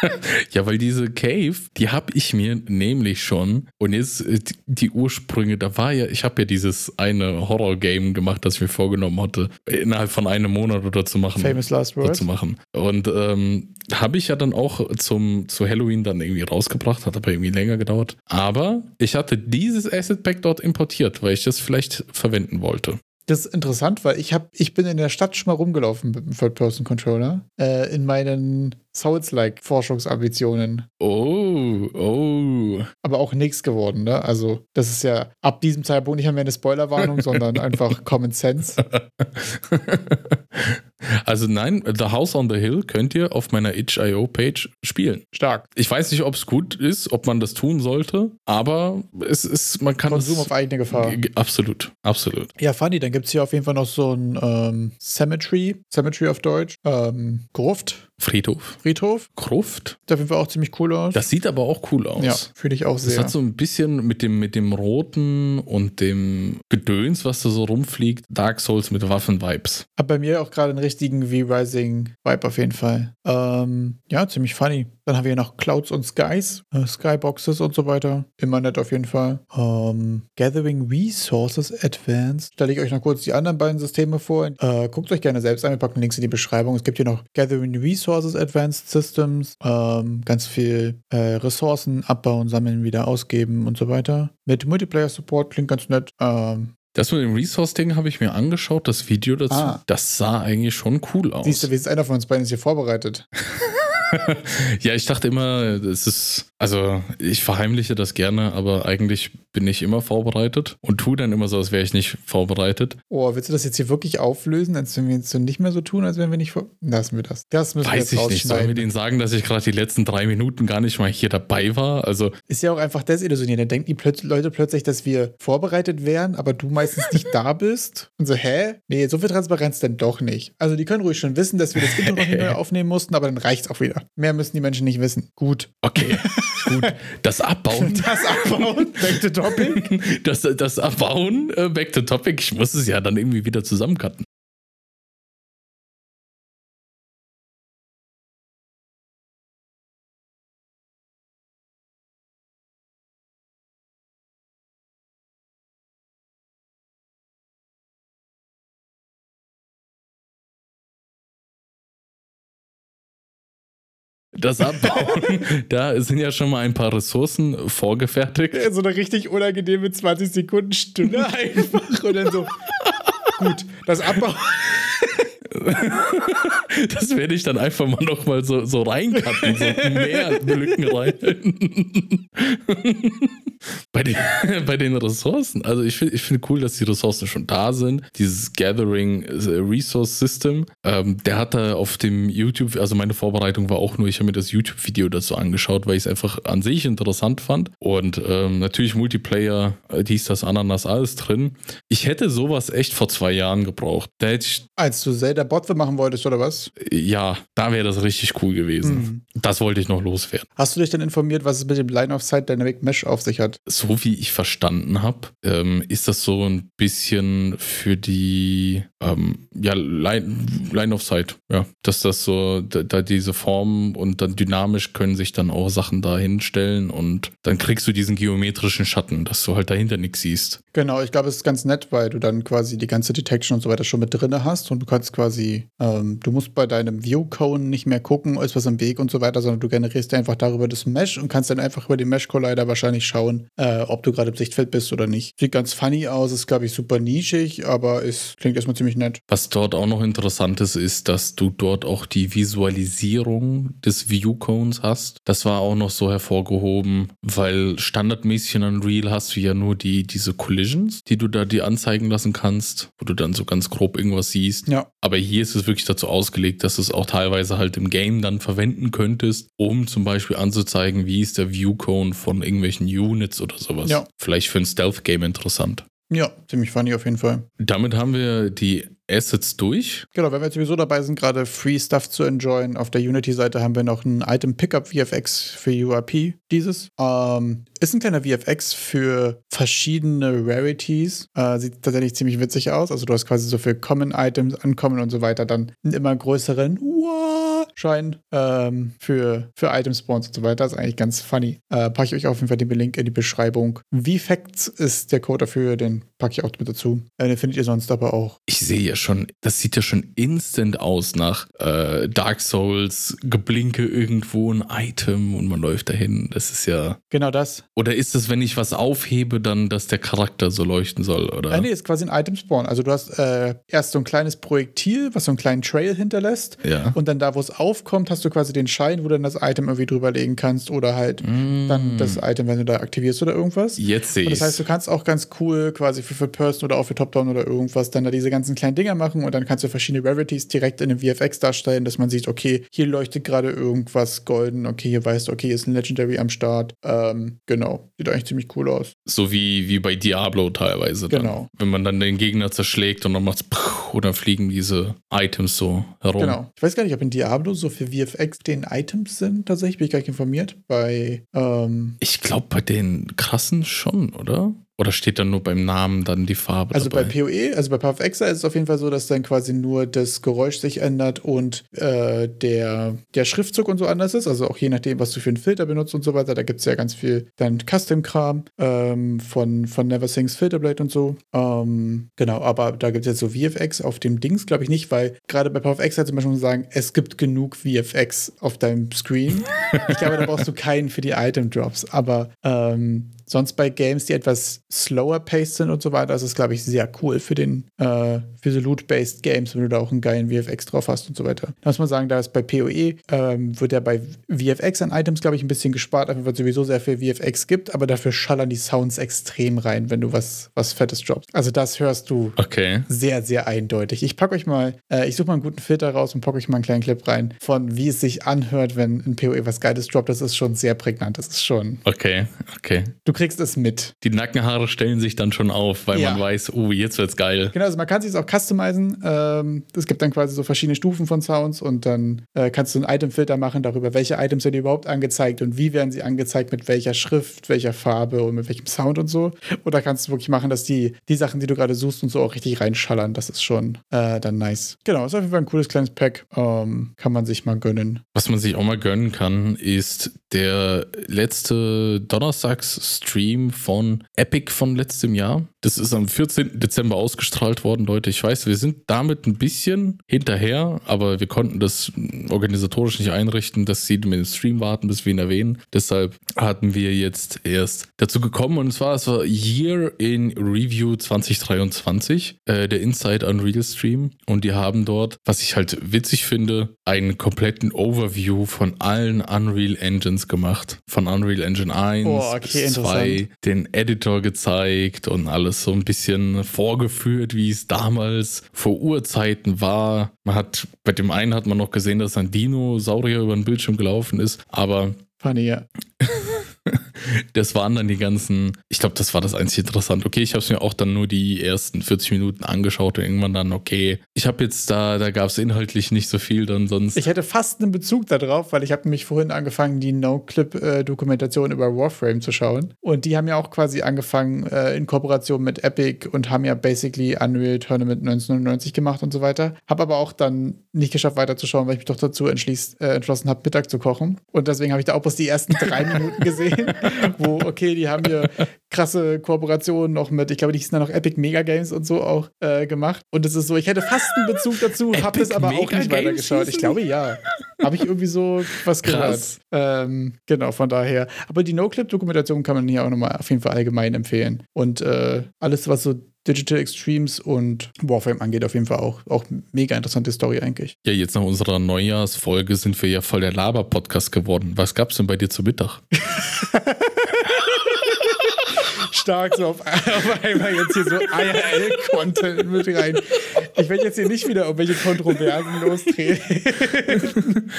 Ja, weil diese Cave, die habe ich mir nämlich schon. Und jetzt äh, die- Ursprünge, da war ja, ich habe ja dieses eine Horror-Game gemacht, das ich mir vorgenommen hatte, innerhalb von einem Monat oder zu machen. Famous Last Words. zu machen. Und ähm, habe ich ja dann auch zum, zu Halloween dann irgendwie rausgebracht, hat aber irgendwie länger gedauert. Aber ich hatte dieses Asset Pack dort importiert, weil ich das vielleicht verwenden wollte. Das ist interessant, weil ich, hab, ich bin in der Stadt schon mal rumgelaufen mit dem Third-Person-Controller. Äh, in meinen Souls-like-Forschungsambitionen. Oh, oh. Aber auch nichts geworden, ne? Also, das ist ja ab diesem Zeitpunkt nicht mehr eine Spoilerwarnung, sondern einfach Common Sense. Also nein, The House on the Hill könnt ihr auf meiner itch.io-Page spielen. Stark. Ich weiß nicht, ob es gut ist, ob man das tun sollte, aber es ist, man kann Konsum es, auf eigene Gefahr. Absolut, absolut. Ja, funny, dann gibt es hier auf jeden Fall noch so ein ähm, Cemetery, Cemetery auf Deutsch, ähm, Gruft, Friedhof. Friedhof. Gruft. Jeden Fall auch ziemlich cool aus. Das sieht aber auch cool aus. ja, fühle ich auch Das sehr. hat so ein bisschen mit dem, mit dem Roten und dem Gedöns, was da so rumfliegt, Dark Souls mit Waffen-Vibes. Hat bei mir auch gerade einen richtigen V-Rising-Vibe auf jeden Fall. Ähm, ja, ziemlich funny. Dann haben wir hier noch Clouds und Skies, äh, Skyboxes und so weiter. Immer nett auf jeden Fall. Ähm, Gathering Resources Advanced. Stelle ich euch noch kurz die anderen beiden Systeme vor. Äh, guckt euch gerne selbst an. Wir packen Links in die Beschreibung. Es gibt hier noch Gathering Resources Advanced Systems. Ähm, ganz viel äh, Ressourcen abbauen, sammeln, wieder ausgeben und so weiter. Mit Multiplayer-Support klingt ganz nett. Ähm, Das mit dem Resource-Ding habe ich mir angeschaut, das Video dazu. Ah. Das sah eigentlich schon cool aus. siehst du, wie ist einer von uns beiden ist hier vorbereitet? ja, ich dachte immer, es ist, also ich verheimliche das gerne, aber eigentlich bin ich immer vorbereitet und tue dann immer so, als wäre ich nicht vorbereitet. Oh, willst du das jetzt hier wirklich auflösen, als wenn wir jetzt so nicht mehr so tun, als wenn wir nicht vor. Lassen wir das. Das müssen wir Weiß jetzt ich nicht. Sollen wir denen sagen, dass ich gerade die letzten drei Minuten gar nicht mal hier dabei war? Also, Ist ja auch einfach desillusioniert. Dann denken die plötz Leute plötzlich, dass wir vorbereitet wären, aber du meistens nicht da bist. Und so, hä? Nee, so viel Transparenz denn doch nicht. Also die können ruhig schon wissen, dass wir das Intro noch neu aufnehmen mussten, aber dann reicht's auch wieder. Mehr müssen die Menschen nicht wissen. Gut. okay, gut. Das Abbauen, Das abbauen, back to topic. das, das Abbauen, äh, back to topic, ich muss es ja dann irgendwie wieder zusammencutten. Das Abbauen, da sind ja schon mal ein paar Ressourcen vorgefertigt. So eine richtig unangenehme 20 Sekunden Stunde einfach. Und dann so. Gut, das Abbauen. Das werde ich dann einfach mal noch mal so, so reincutten, so mehr Lücken rein. bei, den, bei den Ressourcen, also ich finde ich find cool, dass die Ressourcen schon da sind. Dieses Gathering äh, Resource System, ähm, der hat da auf dem YouTube, also meine Vorbereitung war auch nur, ich habe mir das YouTube-Video dazu angeschaut, weil ich es einfach an sich interessant fand. Und ähm, natürlich Multiplayer, äh, dies, das, Ananas, alles drin. Ich hätte sowas echt vor zwei Jahren gebraucht. Da hätte ich. Als du Zelda Botwe machen wolltest, oder was? Ja, da wäre das richtig cool gewesen. Mhm. Das wollte ich noch loswerden. Hast du dich denn informiert, was es mit dem Line of Sight Dynamic Mesh auf sich hat? So wie ich verstanden habe, ähm, ist das so ein bisschen für die ähm, ja, Line, Line of Sight, ja. Dass das so, da, da diese Form und dann dynamisch können sich dann auch Sachen da hinstellen und dann kriegst du diesen geometrischen Schatten, dass du halt dahinter nichts siehst. Genau, ich glaube, es ist ganz nett, weil du dann quasi die ganze Detection und so weiter schon mit drin hast und du kannst quasi, ähm, du musst bei deinem View-Cone nicht mehr gucken, ist was im Weg und so weiter, sondern du generierst einfach darüber das Mesh und kannst dann einfach über den Mesh-Collider wahrscheinlich schauen, äh, ob du gerade im Sichtfeld bist oder nicht. Sieht ganz funny aus, ist, glaube ich, super nischig, aber es klingt erstmal ziemlich nett. Was dort auch noch interessant ist, ist, dass du dort auch die Visualisierung des View-Cones hast. Das war auch noch so hervorgehoben, weil standardmäßig in Unreal hast du ja nur die, diese Collisions, die du da dir anzeigen lassen kannst, wo du dann so ganz grob irgendwas siehst. Ja. Aber hier ist es wirklich dazu ausgelegt, dass du es auch teilweise halt im Game dann verwenden könntest, um zum Beispiel anzuzeigen, wie ist der View-Cone von irgendwelchen Units oder sowas. Ja. Vielleicht für ein Stealth-Game interessant. Ja, ziemlich funny auf jeden Fall. Damit haben wir die Assets durch. Genau, wenn wir jetzt sowieso dabei sind, gerade Free Stuff zu enjoyen, auf der Unity-Seite haben wir noch ein Item Pickup VFX für URP. Dieses ähm, ist ein kleiner VFX für verschiedene Rarities. Äh, sieht tatsächlich ziemlich witzig aus. Also du hast quasi so für Common Items, Ankommen und so weiter dann einen immer größeren Schein ähm, für, für Item Spawns und so weiter. Das ist eigentlich ganz funny. Äh, packe ich euch auf jeden Fall den Link in die Beschreibung. VFacts ist der Code dafür, den packe ich auch mit dazu. Äh, den findet ihr sonst aber auch. Ich sehe ja schon, das sieht ja schon instant aus nach äh, Dark Souls, Geblinke irgendwo ein Item und man läuft dahin. Das ist ja. Genau das. Oder ist es, wenn ich was aufhebe, dann, dass der Charakter so leuchten soll? Oder? Äh, nee, ist quasi ein Item Spawn. Also du hast äh, erst so ein kleines Projektil, was so einen kleinen Trail hinterlässt. Ja. Und dann da, wo es aufkommt, hast du quasi den Schein, wo du dann das Item irgendwie drüberlegen kannst oder halt mm. dann das Item, wenn du da aktivierst oder irgendwas. Jetzt sehe ich. Das heißt, du kannst auch ganz cool quasi für Third Person oder auch für Top-Down oder irgendwas dann da diese ganzen kleinen Dinger machen und dann kannst du verschiedene Rarities direkt in dem VFX darstellen, dass man sieht, okay, hier leuchtet gerade irgendwas golden, okay, hier weißt du, okay, hier ist ein Legendary am Start. Ähm, genau, sieht eigentlich ziemlich cool aus. So wie, wie bei Diablo teilweise. Dann. Genau. Wenn man dann den Gegner zerschlägt und dann macht's oder fliegen diese Items so herum. Genau. Ich weiß gar nicht, ob in Diablo so für VFX den Items sind, tatsächlich, bin ich gar nicht informiert. Bei, ähm Ich glaube, bei den krassen schon, oder? Oder steht dann nur beim Namen dann die Farbe? Also dabei? bei PoE, also bei Path Exile ist es auf jeden Fall so, dass dann quasi nur das Geräusch sich ändert und äh, der, der Schriftzug und so anders ist. Also auch je nachdem, was du für einen Filter benutzt und so weiter. Da gibt es ja ganz viel dann Custom-Kram ähm, von, von Neversings Filterblade und so. Ähm, genau, aber da gibt es jetzt so VFX auf dem Dings, glaube ich nicht, weil gerade bei Path Exile zum Beispiel sagen, es gibt genug VFX auf deinem Screen. ich glaube, da brauchst du keinen für die Item-Drops. Aber ähm, sonst bei Games, die etwas slower paced sind und so weiter, ist es, glaube ich, sehr cool für den, äh, für so Loot-based Games, wenn du da auch einen geilen VFX drauf hast und so weiter. Da muss man sagen, da ist bei PoE, ähm, wird ja bei VFX an Items, glaube ich, ein bisschen gespart, einfach weil es sowieso sehr viel VFX gibt, aber dafür schallern die Sounds extrem rein, wenn du was, was Fettes droppst. Also das hörst du okay. sehr, sehr eindeutig. Ich packe euch mal, äh, ich suche mal einen guten Filter raus und packe euch mal einen kleinen Clip rein von wie es sich anhört, wenn ein PoE was Geiles droppt. Das ist schon sehr prägnant. Das ist schon. Okay, okay. Du kriegst es mit. Die Nackenhaare stellen sich dann schon auf, weil ja. man weiß, oh, jetzt wird's geil. Genau, also man kann sich auch customizen. Ähm, es gibt dann quasi so verschiedene Stufen von Sounds und dann äh, kannst du einen Itemfilter machen darüber, welche Items werden überhaupt angezeigt und wie werden sie angezeigt, mit welcher Schrift, welcher Farbe und mit welchem Sound und so. Oder kannst du wirklich machen, dass die, die Sachen, die du gerade suchst und so auch richtig reinschallern. Das ist schon äh, dann nice. Genau, ist auf jeden Fall ein cooles kleines Pack. Ähm, kann man sich mal gönnen. Was man sich auch mal gönnen kann, ist der letzte Donnerstags-Stream von Epic von letztem Jahr. Das ist am 14. Dezember ausgestrahlt worden, Leute. Ich weiß, wir sind damit ein bisschen hinterher, aber wir konnten das organisatorisch nicht einrichten, dass sie mit dem Stream warten, bis wir ihn erwähnen. Deshalb hatten wir jetzt erst dazu gekommen und zwar, es war Year in Review 2023, äh, der Inside Unreal Stream. Und die haben dort, was ich halt witzig finde, einen kompletten Overview von allen Unreal Engines gemacht. Von Unreal Engine 1 oh, okay, bis 2 dabei, den Editor gezeigt und alles so ein bisschen vorgeführt, wie es damals vor Urzeiten war. Man hat, bei dem einen hat man noch gesehen, dass ein Dinosaurier über den Bildschirm gelaufen ist, aber Funny, ja. das waren dann die ganzen, ich glaube, das war das einzige interessant. Okay, ich habe es mir auch dann nur die ersten 40 Minuten angeschaut und irgendwann dann, okay, ich habe jetzt da, da gab es inhaltlich nicht so viel dann sonst. Ich hätte fast einen Bezug darauf, weil ich habe nämlich vorhin angefangen, die No-Clip-Dokumentation über Warframe zu schauen. Und die haben ja auch quasi angefangen äh, in Kooperation mit Epic und haben ja basically Unreal Tournament 1999 gemacht und so weiter. Habe aber auch dann nicht geschafft weiterzuschauen, weil ich mich doch dazu äh, entschlossen habe, Mittag zu kochen. Und deswegen habe ich da auch bloß die ersten drei Minuten gesehen, wo, okay, die haben hier krasse Kooperationen noch mit, ich glaube, die hießen dann noch Epic Mega Games und so auch äh, gemacht. Und es ist so, ich hätte fast einen Bezug dazu, habe das aber auch nicht weitergeschaut. Ich glaube ja. Habe ich irgendwie so was gehört. Ähm, genau, von daher. Aber die No-Clip-Dokumentation kann man hier auch nochmal auf jeden Fall allgemein empfehlen. Und äh, alles, was so Digital Extremes und Warframe angeht, auf jeden Fall auch, auch mega interessante Story eigentlich. Ja, jetzt nach unserer Neujahrsfolge sind wir ja voll der Laber-Podcast geworden. Was gab's denn bei dir zu Mittag? Stark so auf, auf einmal jetzt hier so IRL-Content mit rein. Ich werde jetzt hier nicht wieder irgendwelche Kontroversen lostreten.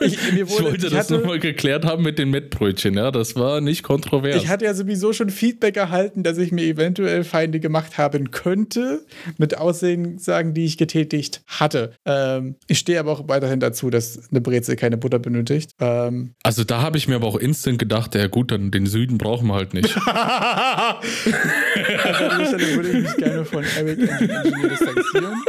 ich, wurde, ich wollte ich das nochmal geklärt haben mit den Mettbrötchen, ja. Das war nicht kontrovers. Ich hatte ja sowieso schon Feedback erhalten, dass ich mir eventuell Feinde gemacht haben könnte, mit Aussagen, die ich getätigt hatte. Ähm, ich stehe aber auch weiterhin dazu, dass eine Brezel keine Butter benötigt. Ähm, also da habe ich mir aber auch instant gedacht, ja gut, dann den Süden brauchen wir halt nicht. also an dieser Stelle würde ich mich gerne von Eric Engineer distanzieren.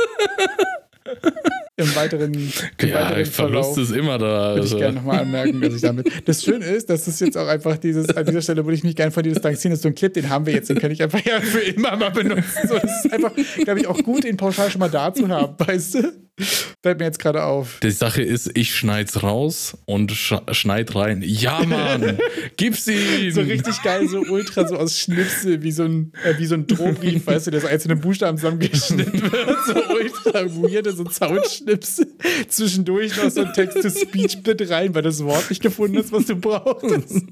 Im weiteren, im ja, weiteren Verlust ist immer da. Würde also. ich gerne nochmal anmerken, dass ich damit. Das Schöne ist, dass es jetzt auch einfach dieses, an dieser Stelle würde ich mich gerne von dir distanzieren, das ist so ein Clip, den haben wir jetzt, den kann ich einfach ja für immer mal benutzen. So, das ist einfach, glaube ich, auch gut, den pauschal schon mal da zu haben, weißt du? Fällt mir jetzt gerade auf. Die Sache ist, ich schneid's raus und sch schneid rein. Ja, Mann, gib's ihm! So richtig geil, so ultra so aus Schnipsel, wie so ein, äh, wie so ein Drohbrief, weißt du, so einzelne Buchstaben zusammengeschnitten wird. So ultra weirde, so Soundschnipsel. Zwischendurch noch so ein Text-to-Speech-Bit rein, weil das Wort nicht gefunden hast, was du brauchst.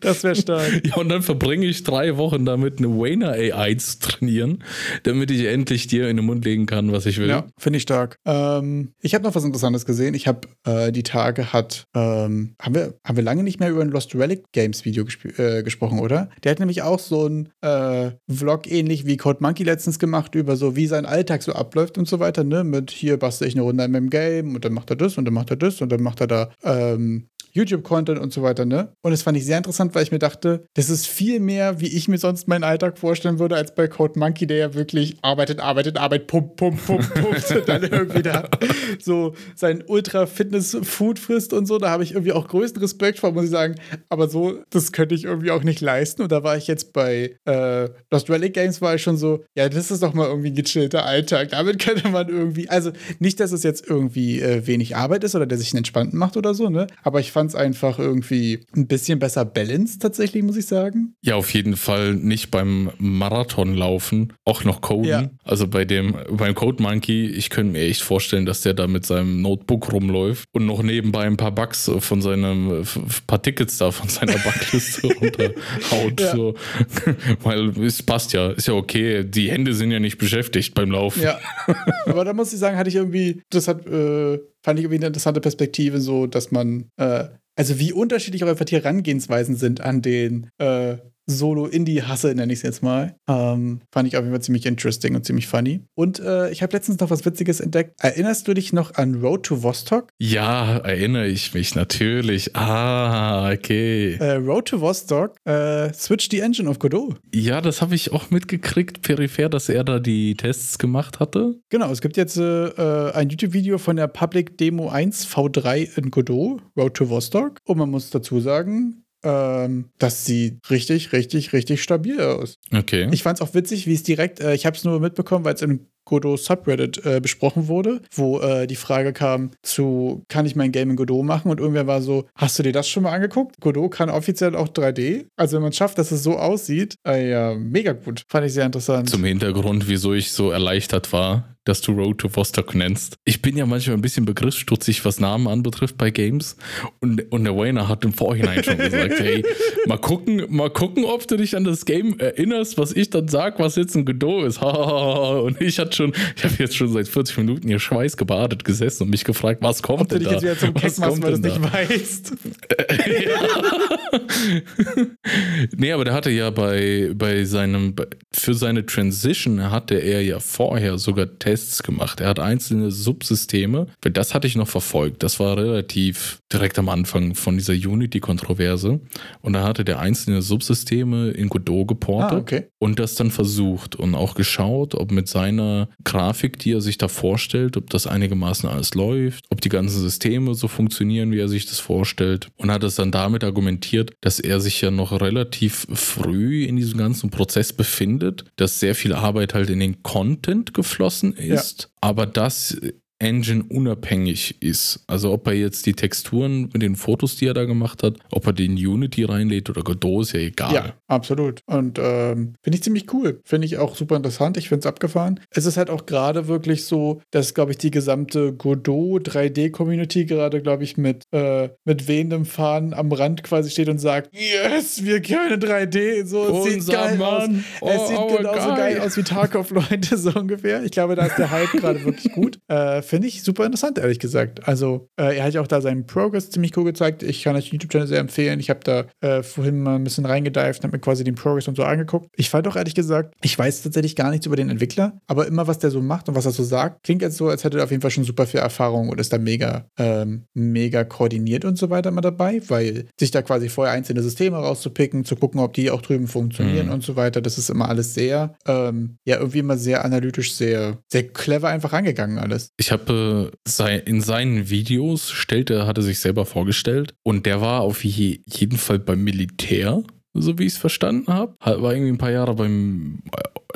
das wäre stark. Ja, und dann verbringe ich drei Wochen damit, eine Wayner AI zu trainieren, damit ich endlich dir in den Mund legen kann, was ich ich will. Ja, finde ich stark. Ähm, ich habe noch was Interessantes gesehen. Ich habe äh, die Tage hat, ähm, haben, wir, haben wir lange nicht mehr über ein Lost Relic Games Video äh, gesprochen, oder? Der hat nämlich auch so ein äh, Vlog ähnlich wie Code Monkey letztens gemacht über so, wie sein Alltag so abläuft und so weiter, ne? Mit hier bastel ich eine Runde in meinem Game und dann macht er das und dann macht er das und dann macht er da ähm, YouTube-Content und so weiter, ne? Und das fand ich sehr interessant, weil ich mir dachte, das ist viel mehr, wie ich mir sonst meinen Alltag vorstellen würde, als bei Code Monkey, der ja wirklich arbeitet, arbeitet, arbeitet, pump, pump, pump, pumpt und dann irgendwie da so sein Ultra-Fitness-Food frisst und so. Da habe ich irgendwie auch größten Respekt vor, muss ich sagen. Aber so, das könnte ich irgendwie auch nicht leisten. Und da war ich jetzt bei äh, Lost Relic Games, war ich schon so, ja, das ist doch mal irgendwie ein gechillter Alltag. Damit könnte man irgendwie, also nicht, dass es jetzt irgendwie äh, wenig Arbeit ist oder der sich einen entspannten macht oder so, ne? Aber ich fand fand es einfach irgendwie ein bisschen besser balanced tatsächlich, muss ich sagen. Ja, auf jeden Fall nicht beim Marathonlaufen, auch noch Coden. Ja. Also bei dem, beim Code Monkey, ich könnte mir echt vorstellen, dass der da mit seinem Notebook rumläuft und noch nebenbei ein paar Bugs von seinem, paar Tickets da von seiner Backliste runterhaut. Ja. So. Weil es passt ja, ist ja okay. Die Hände sind ja nicht beschäftigt beim Laufen. Ja. Aber da muss ich sagen, hatte ich irgendwie, das hat äh, fand ich irgendwie eine interessante Perspektive, so dass man, äh, also wie unterschiedlich auch einfach die Herangehensweisen sind an den äh, Solo-Indie-Hasse, nenne ich es jetzt mal. Ähm, fand ich auf jeden Fall ziemlich interesting und ziemlich funny. Und äh, ich habe letztens noch was Witziges entdeckt. Erinnerst du dich noch an Road to Vostok? Ja, erinnere ich mich natürlich. Ah, okay. Äh, Road to Vostok äh, switcht die Engine auf Godot. Ja, das habe ich auch mitgekriegt, peripher, dass er da die Tests gemacht hatte. Genau, es gibt jetzt äh, äh, ein YouTube-Video von der Public Demo 1 V3 in Godot, Road to Vostok. Und man muss dazu sagen, ähm, das sieht richtig, richtig, richtig stabil aus. Okay. Ich fand es auch witzig, wie es direkt, äh, ich habe es nur mitbekommen, weil es im Godot Subreddit äh, besprochen wurde, wo äh, die Frage kam zu, kann ich mein Game in Godot machen? Und irgendwer war so, hast du dir das schon mal angeguckt? Godot kann offiziell auch 3D. Also wenn man es schafft, dass es so aussieht, äh, ja, mega gut. Fand ich sehr interessant. Zum Hintergrund, wieso ich so erleichtert war, dass du Road to Vostok nennst. Ich bin ja manchmal ein bisschen begriffsstutzig, was Namen anbetrifft bei Games. Und, und der Wayner hat im Vorhinein schon gesagt, hey, mal gucken, mal gucken, ob du dich an das Game erinnerst, was ich dann sag, was jetzt ein Godot ist. und ich hatte schon, ich habe jetzt schon seit 40 Minuten hier schweißgebadet gesessen und mich gefragt, was kommt ob denn da? Ob du dich jetzt wieder zum Keck machst, weil du es nicht weißt. nee, aber der hatte ja bei, bei seinem, für seine Transition hatte er ja vorher sogar Tests gemacht. Er hat einzelne Subsysteme, weil das hatte ich noch verfolgt. Das war relativ direkt am Anfang von dieser Unity-Kontroverse. Und da hatte der einzelne Subsysteme in Godot geportet ah, okay. und das dann versucht und auch geschaut, ob mit seiner Grafik, die er sich da vorstellt, ob das einigermaßen alles läuft, ob die ganzen Systeme so funktionieren, wie er sich das vorstellt. Und hat es dann damit argumentiert, dass er sich ja noch relativ früh in diesem ganzen Prozess befindet, dass sehr viel Arbeit halt in den Content geflossen ist, ja. aber das Engine unabhängig ist. Also ob er jetzt die Texturen mit den Fotos, die er da gemacht hat, ob er den Unity reinlädt oder Godot, ist ja egal. Ja, absolut. Und ähm, finde ich ziemlich cool. Finde ich auch super interessant. Ich finde es abgefahren. Es ist halt auch gerade wirklich so, dass, glaube ich, die gesamte Godot 3D-Community gerade, glaube ich, mit, äh, mit wehendem Fahnen am Rand quasi steht und sagt, yes, wir können 3D. So, es sieht geil Mann. aus. Oh, es sieht genauso geil. geil aus wie Tarkov, Leute, so ungefähr. Ich glaube, da ist der Hype gerade wirklich gut. Äh, finde ich super interessant, ehrlich gesagt. Also, äh, er hat ja auch da seinen Progress ziemlich cool gezeigt. Ich kann euch den YouTube-Channel sehr empfehlen. Ich habe da äh, vorhin mal ein bisschen reingedived und habe mir quasi den Progress und so angeguckt. Ich fand auch ehrlich gesagt, ich weiß tatsächlich gar nichts über den Entwickler, aber immer, was der so macht und was er so sagt, klingt jetzt so, als hätte er auf jeden Fall schon super viel Erfahrung und ist da mega, ähm, mega koordiniert und so weiter mal dabei, weil sich da quasi vorher einzelne Systeme rauszupicken, zu gucken, ob die auch drüben funktionieren mhm. und so weiter, das ist immer alles sehr, ähm, ja, irgendwie immer sehr analytisch, sehr, sehr clever einfach angegangen alles. Ich habe in seinen Videos stellte, hatte sich selber vorgestellt und der war auf jeden Fall beim Militär, so wie ich es verstanden habe. War irgendwie ein paar Jahre beim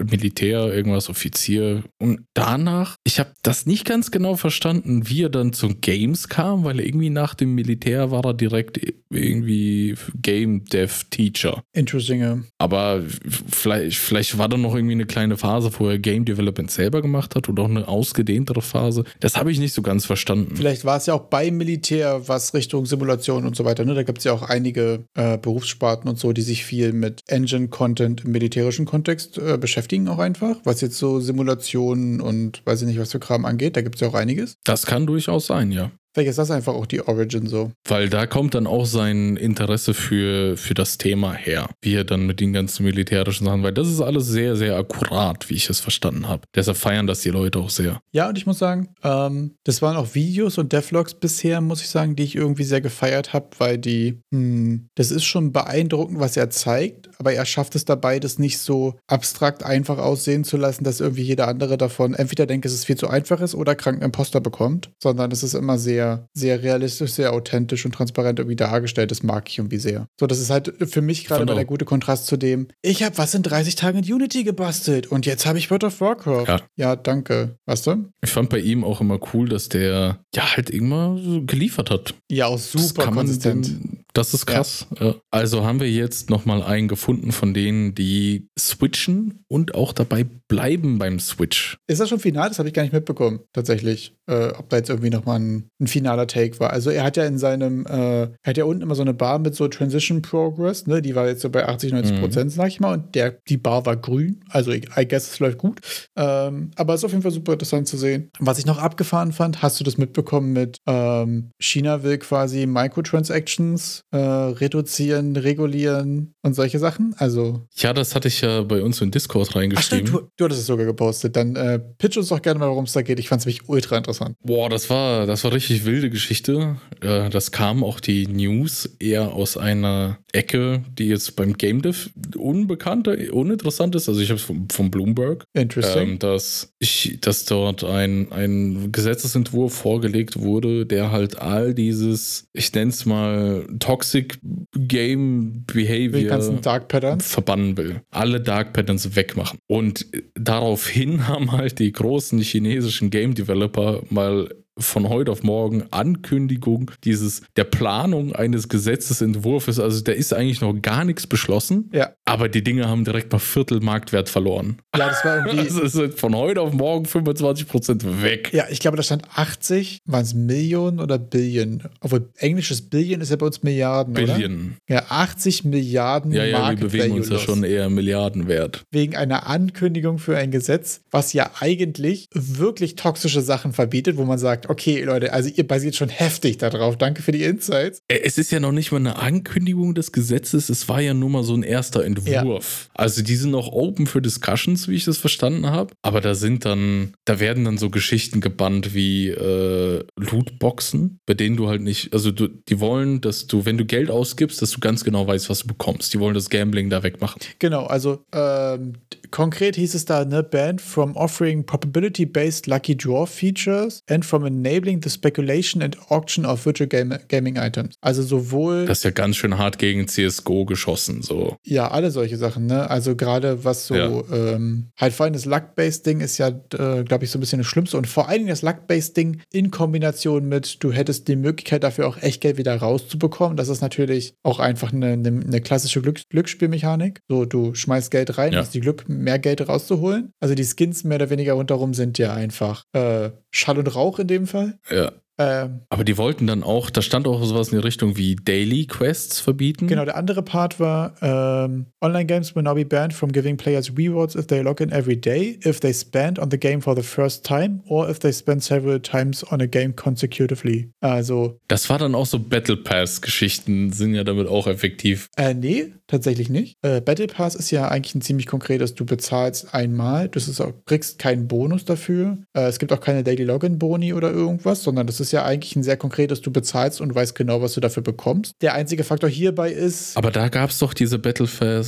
Militär, irgendwas Offizier. Und danach, ich habe das nicht ganz genau verstanden, wie er dann zum Games kam, weil irgendwie nach dem Militär war er direkt irgendwie Game Dev Teacher. Interesting. Ja. Aber vielleicht, vielleicht war da noch irgendwie eine kleine Phase, wo er Game Development selber gemacht hat oder auch eine ausgedehntere Phase. Das habe ich nicht so ganz verstanden. Vielleicht war es ja auch beim Militär was Richtung Simulation und so weiter. Ne? Da gibt es ja auch einige äh, Berufssparten und so, die sich viel mit Engine-Content im militärischen Kontext äh, beschäftigen beschäftigen auch einfach, was jetzt so Simulationen und weiß ich nicht, was für Kram angeht. Da gibt es ja auch einiges. Das kann durchaus sein, ja. Vielleicht ist das einfach auch die Origin so. Weil da kommt dann auch sein Interesse für, für das Thema her. Wie er dann mit den ganzen militärischen Sachen, weil das ist alles sehr, sehr akkurat, wie ich es verstanden habe. Deshalb feiern das die Leute auch sehr. Ja, und ich muss sagen, ähm, das waren auch Videos und Devlogs bisher, muss ich sagen, die ich irgendwie sehr gefeiert habe, weil die, hm, das ist schon beeindruckend, was er zeigt, aber er schafft es dabei, das nicht so abstrakt einfach aussehen zu lassen, dass irgendwie jeder andere davon entweder denkt, es ist viel zu einfach ist oder kranken Imposter bekommt, sondern es ist immer sehr sehr, realistisch, sehr authentisch und transparent irgendwie dargestellt. Das mag ich irgendwie sehr. So, das ist halt für mich gerade der gute Kontrast zu dem, ich habe was in 30 Tagen in Unity gebastelt und jetzt habe ich World of Warcraft. Ja. ja, danke. Weißt du? Ich fand bei ihm auch immer cool, dass der ja halt immer so geliefert hat. Ja, auch super konsistent. Das ist krass. Ja. Also haben wir jetzt nochmal einen gefunden von denen, die switchen und auch dabei bleiben beim Switch. Ist das schon final? Das habe ich gar nicht mitbekommen, tatsächlich. Äh, ob da jetzt irgendwie nochmal ein, ein finaler Take war. Also er hat ja in seinem, äh, er hat ja unten immer so eine Bar mit so Transition Progress, ne? Die war jetzt so bei 80, 90 mhm. Prozent, sag ich mal. Und der, die Bar war grün. Also I guess es läuft gut. Ähm, aber es ist auf jeden Fall super interessant zu sehen. Was ich noch abgefahren fand, hast du das mitbekommen mit ähm, China will quasi Microtransactions äh, reduzieren, regulieren und solche Sachen? Also. Ja, das hatte ich ja bei uns in Discord reingeschrieben. Ach, stimmt, du, du hattest es sogar gepostet. Dann äh, pitch uns doch gerne mal, worum es da geht. Ich fand es nämlich ultra interessant. Boah, das war, das war richtig wilde Geschichte. Äh, das kam auch die News eher aus einer Ecke, die jetzt beim Game Dev unbekannter, uninteressant ist. Also ich habe es vom, vom, Bloomberg. Interesting. Ähm, dass, ich, dass dort ein, ein Gesetzesentwurf vorgelegt wurde, der halt all dieses, ich nenne es mal, Toxic Game Behavior die ganzen Dark Patterns verbannen will. Alle Dark Patterns wegmachen. Und daraufhin haben halt die großen chinesischen Game Developer mal von heute auf morgen Ankündigung dieses der Planung eines Gesetzesentwurfs. Also da ist eigentlich noch gar nichts beschlossen. Ja. Aber die Dinge haben direkt mal Viertel Marktwert verloren. Ja, das war irgendwie. Also es ist von heute auf morgen 25% weg. Ja, ich glaube, da stand 80. Waren es Millionen oder Billion? Obwohl englisches Billion ist ja bei uns Milliarden. Billion. Oder? Ja, 80 Milliarden Ja, ja, Market wir bewegen uns ja Value schon eher Milliardenwert. Wegen einer Ankündigung für ein Gesetz, was ja eigentlich wirklich toxische Sachen verbietet, wo man sagt, okay, Leute, also ihr basiert schon heftig darauf. Danke für die Insights. Es ist ja noch nicht mal eine Ankündigung des Gesetzes, es war ja nur mal so ein erster Entwurf. Also die sind noch open für Discussions, wie ich das verstanden habe. Aber da sind dann, da werden dann so Geschichten gebannt wie äh, Lootboxen, bei denen du halt nicht, also du, die wollen, dass du, wenn du Geld ausgibst, dass du ganz genau weißt, was du bekommst. Die wollen das Gambling da wegmachen. Genau, also ähm, konkret hieß es da, ne, banned from offering probability-based lucky draw features and from enabling the speculation and auction of virtual game gaming items. Also sowohl Das ist ja ganz schön hart gegen CSGO geschossen, so. Ja, alle solche Sachen, ne? Also gerade was so, Ja. ähm, halt vor allem das Luck-Based-Ding ist ja, äh, glaube ich, so ein bisschen das Schlimmste. Und vor allen Dingen das Luck-Based-Ding in Kombination mit, du hättest die Möglichkeit dafür auch echt Geld wieder rauszubekommen. Das ist natürlich auch einfach eine, eine, eine klassische Glücks Glücksspielmechanik. So, du schmeißt Geld rein, Ja. hast die Glück, mehr Geld rauszuholen. Also die Skins mehr oder weniger rundherum sind ja einfach äh, Schall und Rauch in dem Fall. Ja. Ähm, Aber die wollten dann auch, da stand auch sowas in die Richtung wie Daily Quests verbieten. Genau, der andere Part war, ähm, Online Games will now be banned from giving players rewards if they log in every day, if they spend on the game for the first time, or if they spend several times on a game consecutively. Also, Das war dann auch so Battle Pass-Geschichten, sind ja damit auch effektiv. äh, nee, tatsächlich nicht. Äh, Battle Pass ist ja eigentlich ein ziemlich konkretes, du bezahlst einmal, auch, kriegst keinen Bonus dafür. Äh, es gibt auch keine Daily Login Boni oder irgendwas, sondern das ist ja eigentlich ein sehr konkretes, du bezahlst und weißt genau, was du dafür bekommst. Der einzige Faktor hierbei ist, Aber da gab es doch diese Battle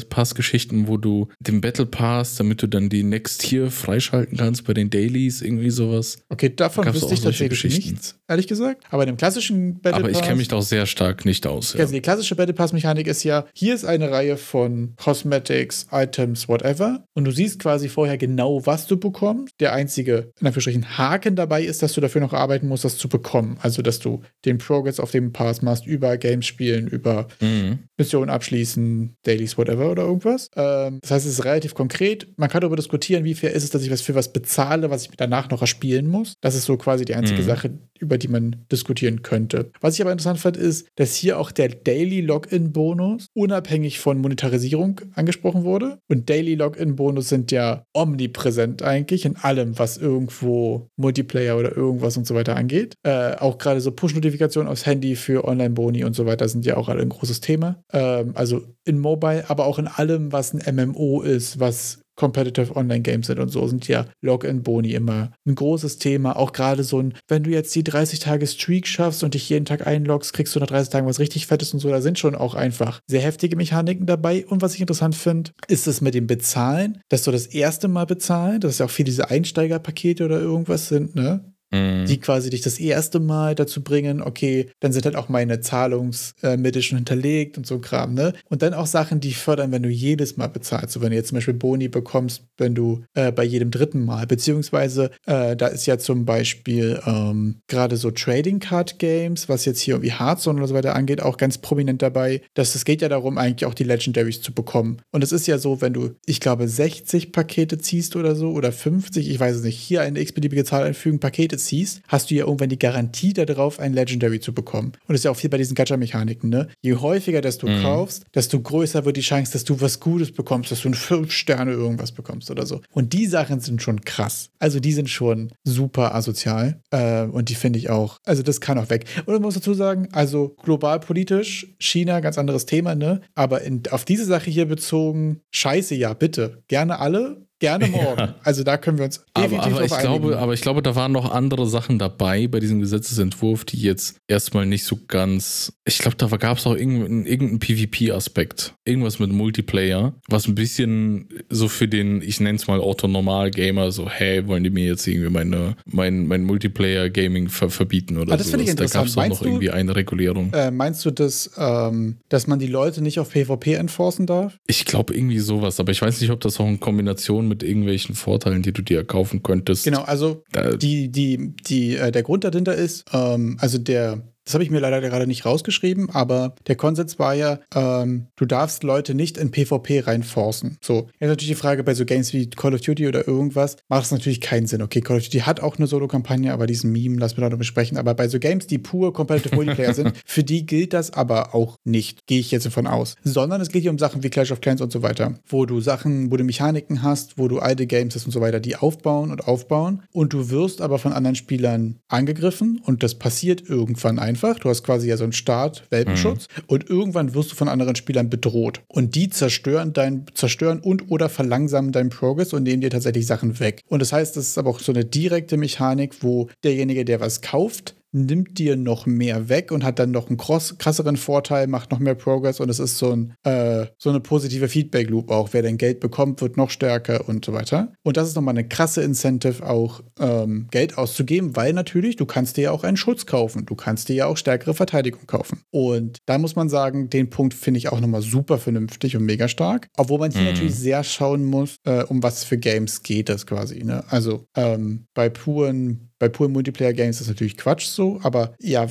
Pass-Geschichten, wo du den Battle Pass, damit du dann die Next Tier freischalten kannst bei den Dailies, irgendwie sowas. Okay, davon Gab's wüsste ich tatsächlich nichts, ehrlich gesagt. Aber in dem klassischen Battle Aber ich Pass. kenne mich da auch sehr stark nicht aus. Ja. Also die klassische Battle Pass-Mechanik ist ja, hier ist eine Reihe von Cosmetics, Items, whatever. Und du siehst quasi vorher genau, was du bekommst. Der einzige, in Anführungsstrichen, Haken dabei ist, dass du dafür noch arbeiten musst, das zu bekommen. Also, dass du den Progress auf dem Pass machst, über Games spielen, über Mhm. Missionen abschließen, Dailies, whatever oder irgendwas. Ähm, das heißt, es ist relativ konkret. Man kann darüber diskutieren, wie fair ist es, dass ich was für was bezahle, was ich danach noch erspielen muss. Das ist so quasi die einzige Mhm. Sache, über die man diskutieren könnte. Was ich aber interessant fand, ist, dass hier auch der Daily Login-Bonus unabhängig von Monetarisierung angesprochen wurde. Und Daily Login-Bonus sind ja omnipräsent eigentlich in allem, was irgendwo Multiplayer oder irgendwas und so weiter angeht. Äh, auch gerade so Push-Notifikationen aufs Handy für Online-Boni und so weiter sind ja auch alle ein großes Thema. Ähm, also in Mobile, aber auch in allem, was ein MMO ist, was Competitive Online Games sind und so, sind ja Login-Boni immer ein großes Thema. Auch gerade so ein, wenn du jetzt die 30 Tage Streak schaffst und dich jeden Tag einloggst, kriegst du nach 30 Tagen was richtig Fettes und so. Da sind schon auch einfach sehr heftige Mechaniken dabei. Und was ich interessant finde, ist es mit dem Bezahlen, dass du das erste Mal bezahlen, dass ja auch viele diese Einsteigerpakete oder irgendwas sind, ne? Mhm. die quasi dich das erste Mal dazu bringen, okay, dann sind halt auch meine Zahlungsmittel schon hinterlegt und so Kram, ne? Und dann auch Sachen, die fördern, wenn du jedes Mal bezahlst. So, wenn du jetzt zum Beispiel Boni bekommst, wenn du äh, bei jedem dritten Mal, beziehungsweise äh, da ist ja zum Beispiel ähm, gerade so Trading Card Games, was jetzt hier irgendwie Hearthstone oder so weiter angeht, auch ganz prominent dabei, dass es geht ja darum, eigentlich auch die Legendaries zu bekommen. Und es ist ja so, wenn du, ich glaube, 60 Pakete ziehst oder so oder 50, ich weiß es nicht, hier eine x-beliebige Zahl einfügen, Pakete ziehst, hast du ja irgendwann die Garantie darauf, ein Legendary zu bekommen. Und das ist ja auch viel bei diesen Gacha-Mechaniken, ne? Je häufiger das du Mhm. kaufst, desto größer wird die Chance, dass du was Gutes bekommst, dass du ein 5-Sterne irgendwas bekommst oder so. Und die Sachen sind schon krass. Also die sind schon super asozial. Äh, und die finde ich auch, also das kann auch weg. Und ich muss dazu sagen, also global politisch, China, ganz anderes Thema, ne? Aber in, auf diese Sache hier bezogen, scheiße, ja, bitte. Gerne alle, gerne morgen. Also da können wir uns Aber, definitiv aber, ich drauf glaube, aber ich glaube, da waren noch andere Sachen dabei bei diesem Gesetzesentwurf, die jetzt erstmal nicht so ganz. Ich glaube, da gab es auch irgendeinen, irgendeinen PvP-Aspekt. Irgendwas mit Multiplayer, was ein bisschen so für den, ich nenne es mal Autonormal-Gamer, so, hey, wollen die mir jetzt irgendwie meine, mein, mein Multiplayer-Gaming ver verbieten oder Ah, das finde ich sowas. Da gab interessant. es auch Meinst noch du- irgendwie eine Regulierung. Äh, meinst du, dass, ähm, dass man die Leute nicht auf PvP enforcen darf? Ich glaube irgendwie sowas, aber ich weiß nicht, ob das auch in Kombination mit irgendwelchen Vorteilen, die du dir kaufen könntest. Genau, also die, die, die, äh, der Grund dahinter ist, ähm, also der, das habe ich mir leider gerade nicht rausgeschrieben, aber der Konsens war ja, ähm, du darfst Leute nicht in PvP reinforcen. So, jetzt natürlich die Frage bei so Games wie Call of Duty oder irgendwas, macht es natürlich keinen Sinn. Okay, Call of Duty hat auch eine Solo-Kampagne, aber diesen Meme lassen wir da noch besprechen. Aber bei so Games, die pur Competitive Multiplayer sind, für die gilt das aber auch nicht, gehe ich jetzt davon aus. Sondern es geht hier um Sachen wie Clash of Clans und so weiter, wo du Sachen, wo du Mechaniken hast, wo du alte Games hast und so weiter, die aufbauen und aufbauen. Und du wirst aber von anderen Spielern angegriffen und das passiert irgendwann einfach einfach. Du hast quasi ja so einen Start, Welpenschutz. Mhm. Und irgendwann wirst du von anderen Spielern bedroht. Und die zerstören dein, zerstören und oder verlangsamen deinen Progress und nehmen dir tatsächlich Sachen weg. Und das heißt, das ist aber auch so eine direkte Mechanik, wo derjenige, der was kauft, nimmt dir noch mehr weg und hat dann noch einen krasseren Vorteil, macht noch mehr Progress und es ist so, ein, äh, so eine positive Feedback-Loop auch. Wer dein Geld bekommt, wird noch stärker und so weiter. Und das ist nochmal eine krasse Incentive, auch ähm, Geld auszugeben, weil natürlich, du kannst dir ja auch einen Schutz kaufen. Du kannst dir ja auch stärkere Verteidigung kaufen. Und da muss man sagen, den Punkt finde ich auch nochmal super vernünftig und mega stark. Obwohl man hier mhm. natürlich sehr schauen muss, äh, um was für Games geht das quasi. Ne? Also ähm, bei puren bei puren Multiplayer-Games ist das natürlich Quatsch so, aber ja,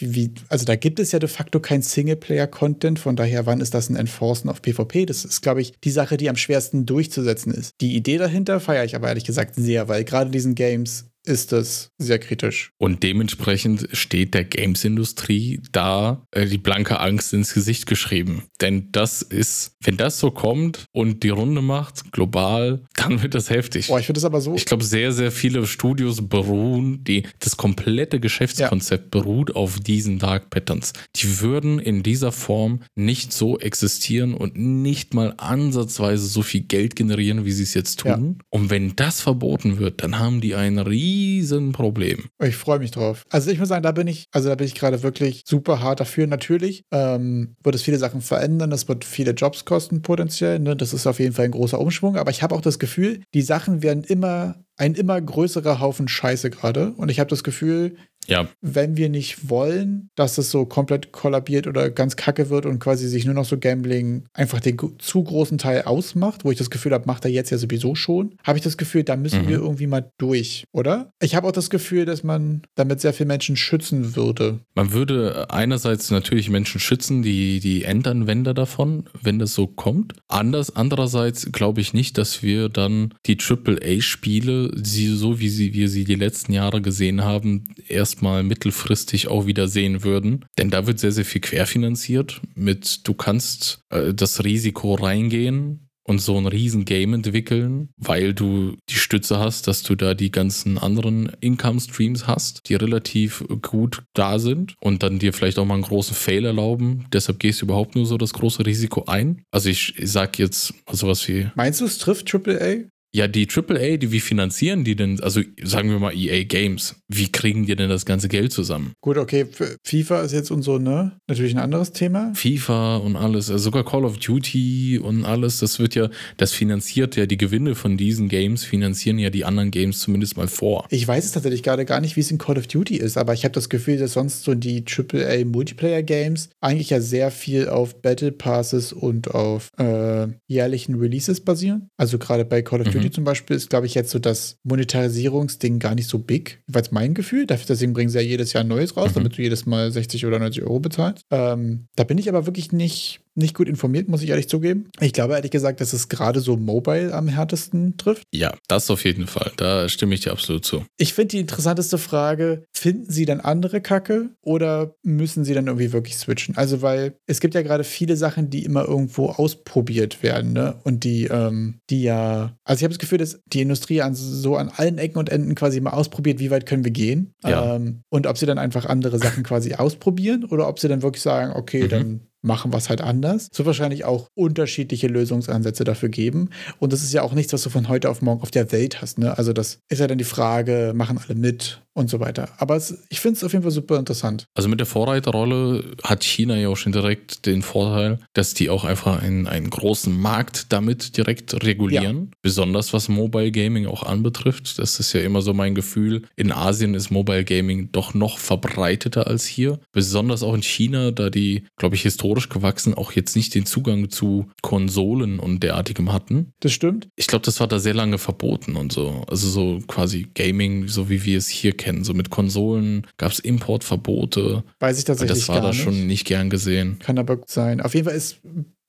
wie, also da gibt es ja de facto kein Singleplayer-Content, von daher, wann ist das ein Enforcen auf PvP? Das ist, glaube ich, die Sache, die am schwersten durchzusetzen ist. Die Idee dahinter feiere ich aber ehrlich gesagt sehr, weil gerade diesen Games ist das sehr kritisch. Und dementsprechend steht der Games-Industrie da äh, die blanke Angst ins Gesicht geschrieben. Denn das ist, wenn das so kommt und die Runde macht, global, dann wird das heftig. Boah, ich finde das aber so. Ich glaube, sehr, sehr viele Studios beruhen, die, das komplette Geschäftskonzept ja. beruht auf diesen Dark Patterns. Die würden in dieser Form nicht so existieren und nicht mal ansatzweise so viel Geld generieren, wie sie es jetzt tun. Ja. Und wenn das verboten wird, dann haben die einen riesen Riesenproblem. Ich freue mich drauf. Also ich muss sagen, da bin ich, also da bin ich gerade wirklich super hart dafür. Natürlich ähm, wird es viele Sachen verändern, das wird viele Jobs kosten potenziell. Ne? Das ist auf jeden Fall ein großer Umschwung. Aber ich habe auch das Gefühl, die Sachen werden immer ein immer größerer Haufen Scheiße gerade. Und ich habe das Gefühl, ja. wenn wir nicht wollen, dass es so komplett kollabiert oder ganz kacke wird und quasi sich nur noch so Gambling einfach den zu großen Teil ausmacht, wo ich das Gefühl habe, macht er jetzt ja sowieso schon, habe ich das Gefühl, da müssen mhm. wir irgendwie mal durch, oder? Ich habe auch das Gefühl, dass man damit sehr viele Menschen schützen würde. Man würde einerseits natürlich Menschen schützen, die, die Endanwender davon, wenn das so kommt. Anders, andererseits glaube ich nicht, dass wir dann die AAA-Spiele, so wie sie, wir sie die letzten Jahre gesehen haben, erst erstmal mittelfristig auch wieder sehen würden. Denn da wird sehr, sehr viel querfinanziert mit, du kannst äh, das Risiko reingehen, und so ein riesen Game entwickeln, weil du die Stütze hast, dass du da die ganzen anderen Income-Streams hast, die relativ gut da sind und dann dir vielleicht auch mal einen großen Fail erlauben. Deshalb gehst du überhaupt nur so das große Risiko ein. Also ich, ich sag jetzt sowas wie. Meinst du, es trifft AAA? Ja, die AAA, die, wie finanzieren die denn, also sagen wir mal EA Games, wie kriegen die denn das ganze Geld zusammen? Gut, okay, FIFA ist jetzt und so, ne? Natürlich ein anderes Thema. FIFA und alles, also sogar Call of Duty und alles, das wird ja, das finanziert ja, die Gewinne von diesen Games finanzieren ja die anderen Games zumindest mal vor. Ich weiß es tatsächlich gerade gar nicht, wie es in Call of Duty ist, aber ich habe das Gefühl, dass sonst so die AAA Multiplayer Games eigentlich ja sehr viel auf Battle Passes und auf äh, jährlichen Releases basieren. Also gerade bei Call of mhm. Duty Duty zum Beispiel ist, glaube ich, jetzt so das Monetarisierungsding gar nicht so big, jeweils mein Gefühl. Deswegen bringen sie ja jedes Jahr ein neues raus, mhm. damit du jedes Mal 60 oder 90 Euro bezahlst. Ähm, da bin ich aber wirklich nicht nicht gut informiert, muss ich ehrlich zugeben. Ich glaube ehrlich gesagt, dass es gerade so mobile am härtesten trifft. Ja, das auf jeden Fall. Da stimme ich dir absolut zu. Ich finde die interessanteste Frage, finden Sie dann andere Kacke oder müssen Sie dann irgendwie wirklich switchen? Also, weil es gibt ja gerade viele Sachen, die immer irgendwo ausprobiert werden, ne? Und die, ähm, die ja, also ich habe das Gefühl, dass die Industrie an, so an allen Ecken und Enden quasi mal ausprobiert, wie weit können wir gehen. Ja. Ähm, und ob sie dann einfach andere Sachen quasi ausprobieren oder ob sie dann wirklich sagen, okay, mhm. dann machen was halt anders. Es wird wahrscheinlich auch unterschiedliche Lösungsansätze dafür geben. Und das ist ja auch nichts, was du von heute auf morgen auf der Welt hast. Ne? Also das ist ja dann die Frage, machen alle mit und so weiter. Aber es, ich finde es auf jeden Fall super interessant. Also mit der Vorreiterrolle hat China ja auch schon direkt den Vorteil, dass die auch einfach einen, einen großen Markt damit direkt regulieren. Ja. Besonders was Mobile Gaming auch anbetrifft. Das ist ja immer so mein Gefühl. In Asien ist Mobile Gaming doch noch verbreiteter als hier. Besonders auch in China, da die, glaube ich, historisch gewachsen auch jetzt nicht den Zugang zu Konsolen und derartigem hatten. Das stimmt. Ich glaube, das war da sehr lange verboten und so. Also so quasi Gaming, so wie wir es hier kennen. So mit Konsolen gab es Importverbote. Weiß ich tatsächlich Das war da schon nicht gern gesehen. Kann aber gut sein. Auf jeden Fall ist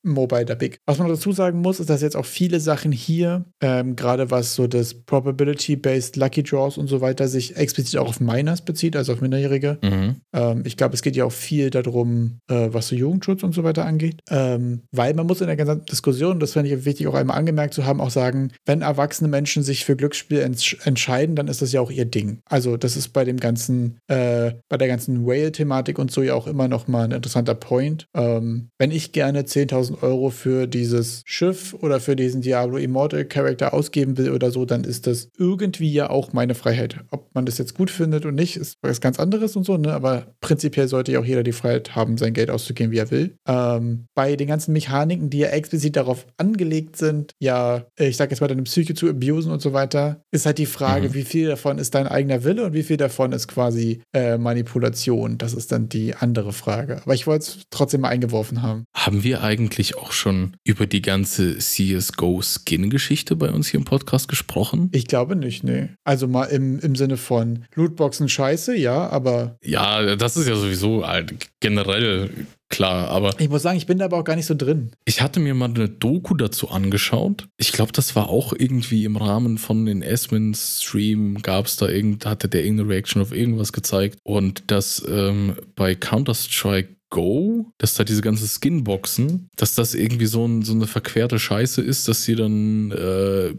Mobile der Big. Was man dazu sagen muss, ist, dass jetzt auch viele Sachen hier, ähm, gerade was so das Probability-Based Lucky Draws und so weiter, sich explizit auch auf Miners bezieht, also auf Minderjährige. Mhm. Ähm, ich glaube, es geht ja auch viel darum, äh, was so Jugendschutz und so weiter angeht. Ähm, weil man muss in der ganzen Diskussion, das fände ich wichtig auch einmal angemerkt zu haben, auch sagen, wenn erwachsene Menschen sich für Glücksspiel entsch entscheiden, dann ist das ja auch ihr Ding. Also das ist bei dem ganzen, äh, bei der ganzen Whale-Thematik und so ja auch immer noch mal ein interessanter Point. Ähm, wenn ich gerne 10.000 Euro für dieses Schiff oder für diesen Diablo Immortal Charakter ausgeben will oder so, dann ist das irgendwie ja auch meine Freiheit. Ob man das jetzt gut findet und nicht, ist was ganz anderes und so, ne? Aber prinzipiell sollte ja auch jeder die Freiheit haben, sein Geld auszugeben, wie er will. Ähm, bei den ganzen Mechaniken, die ja explizit darauf angelegt sind, ja, ich sag jetzt mal deine Psyche zu abusen und so weiter, ist halt die Frage, mhm. wie viel davon ist dein eigener Wille und wie viel davon ist quasi äh, Manipulation. Das ist dann die andere Frage. Aber ich wollte es trotzdem mal eingeworfen haben. Haben wir eigentlich eigentlich auch schon über die ganze CSGO-Skin-Geschichte bei uns hier im Podcast gesprochen? Ich glaube nicht, nee. Also mal im, im Sinne von Lootboxen scheiße, ja, aber. Ja, das ist ja sowieso halt generell klar, aber. Ich muss sagen, ich bin da aber auch gar nicht so drin. Ich hatte mir mal eine Doku dazu angeschaut. Ich glaube, das war auch irgendwie im Rahmen von den Esmin-Stream, gab es da irgend, hatte der irgendeine Reaction auf irgendwas gezeigt. Und dass ähm, bei Counter-Strike Go, dass da diese ganzen Skinboxen, dass das irgendwie so, ein, so eine verquerte Scheiße ist, dass sie dann äh,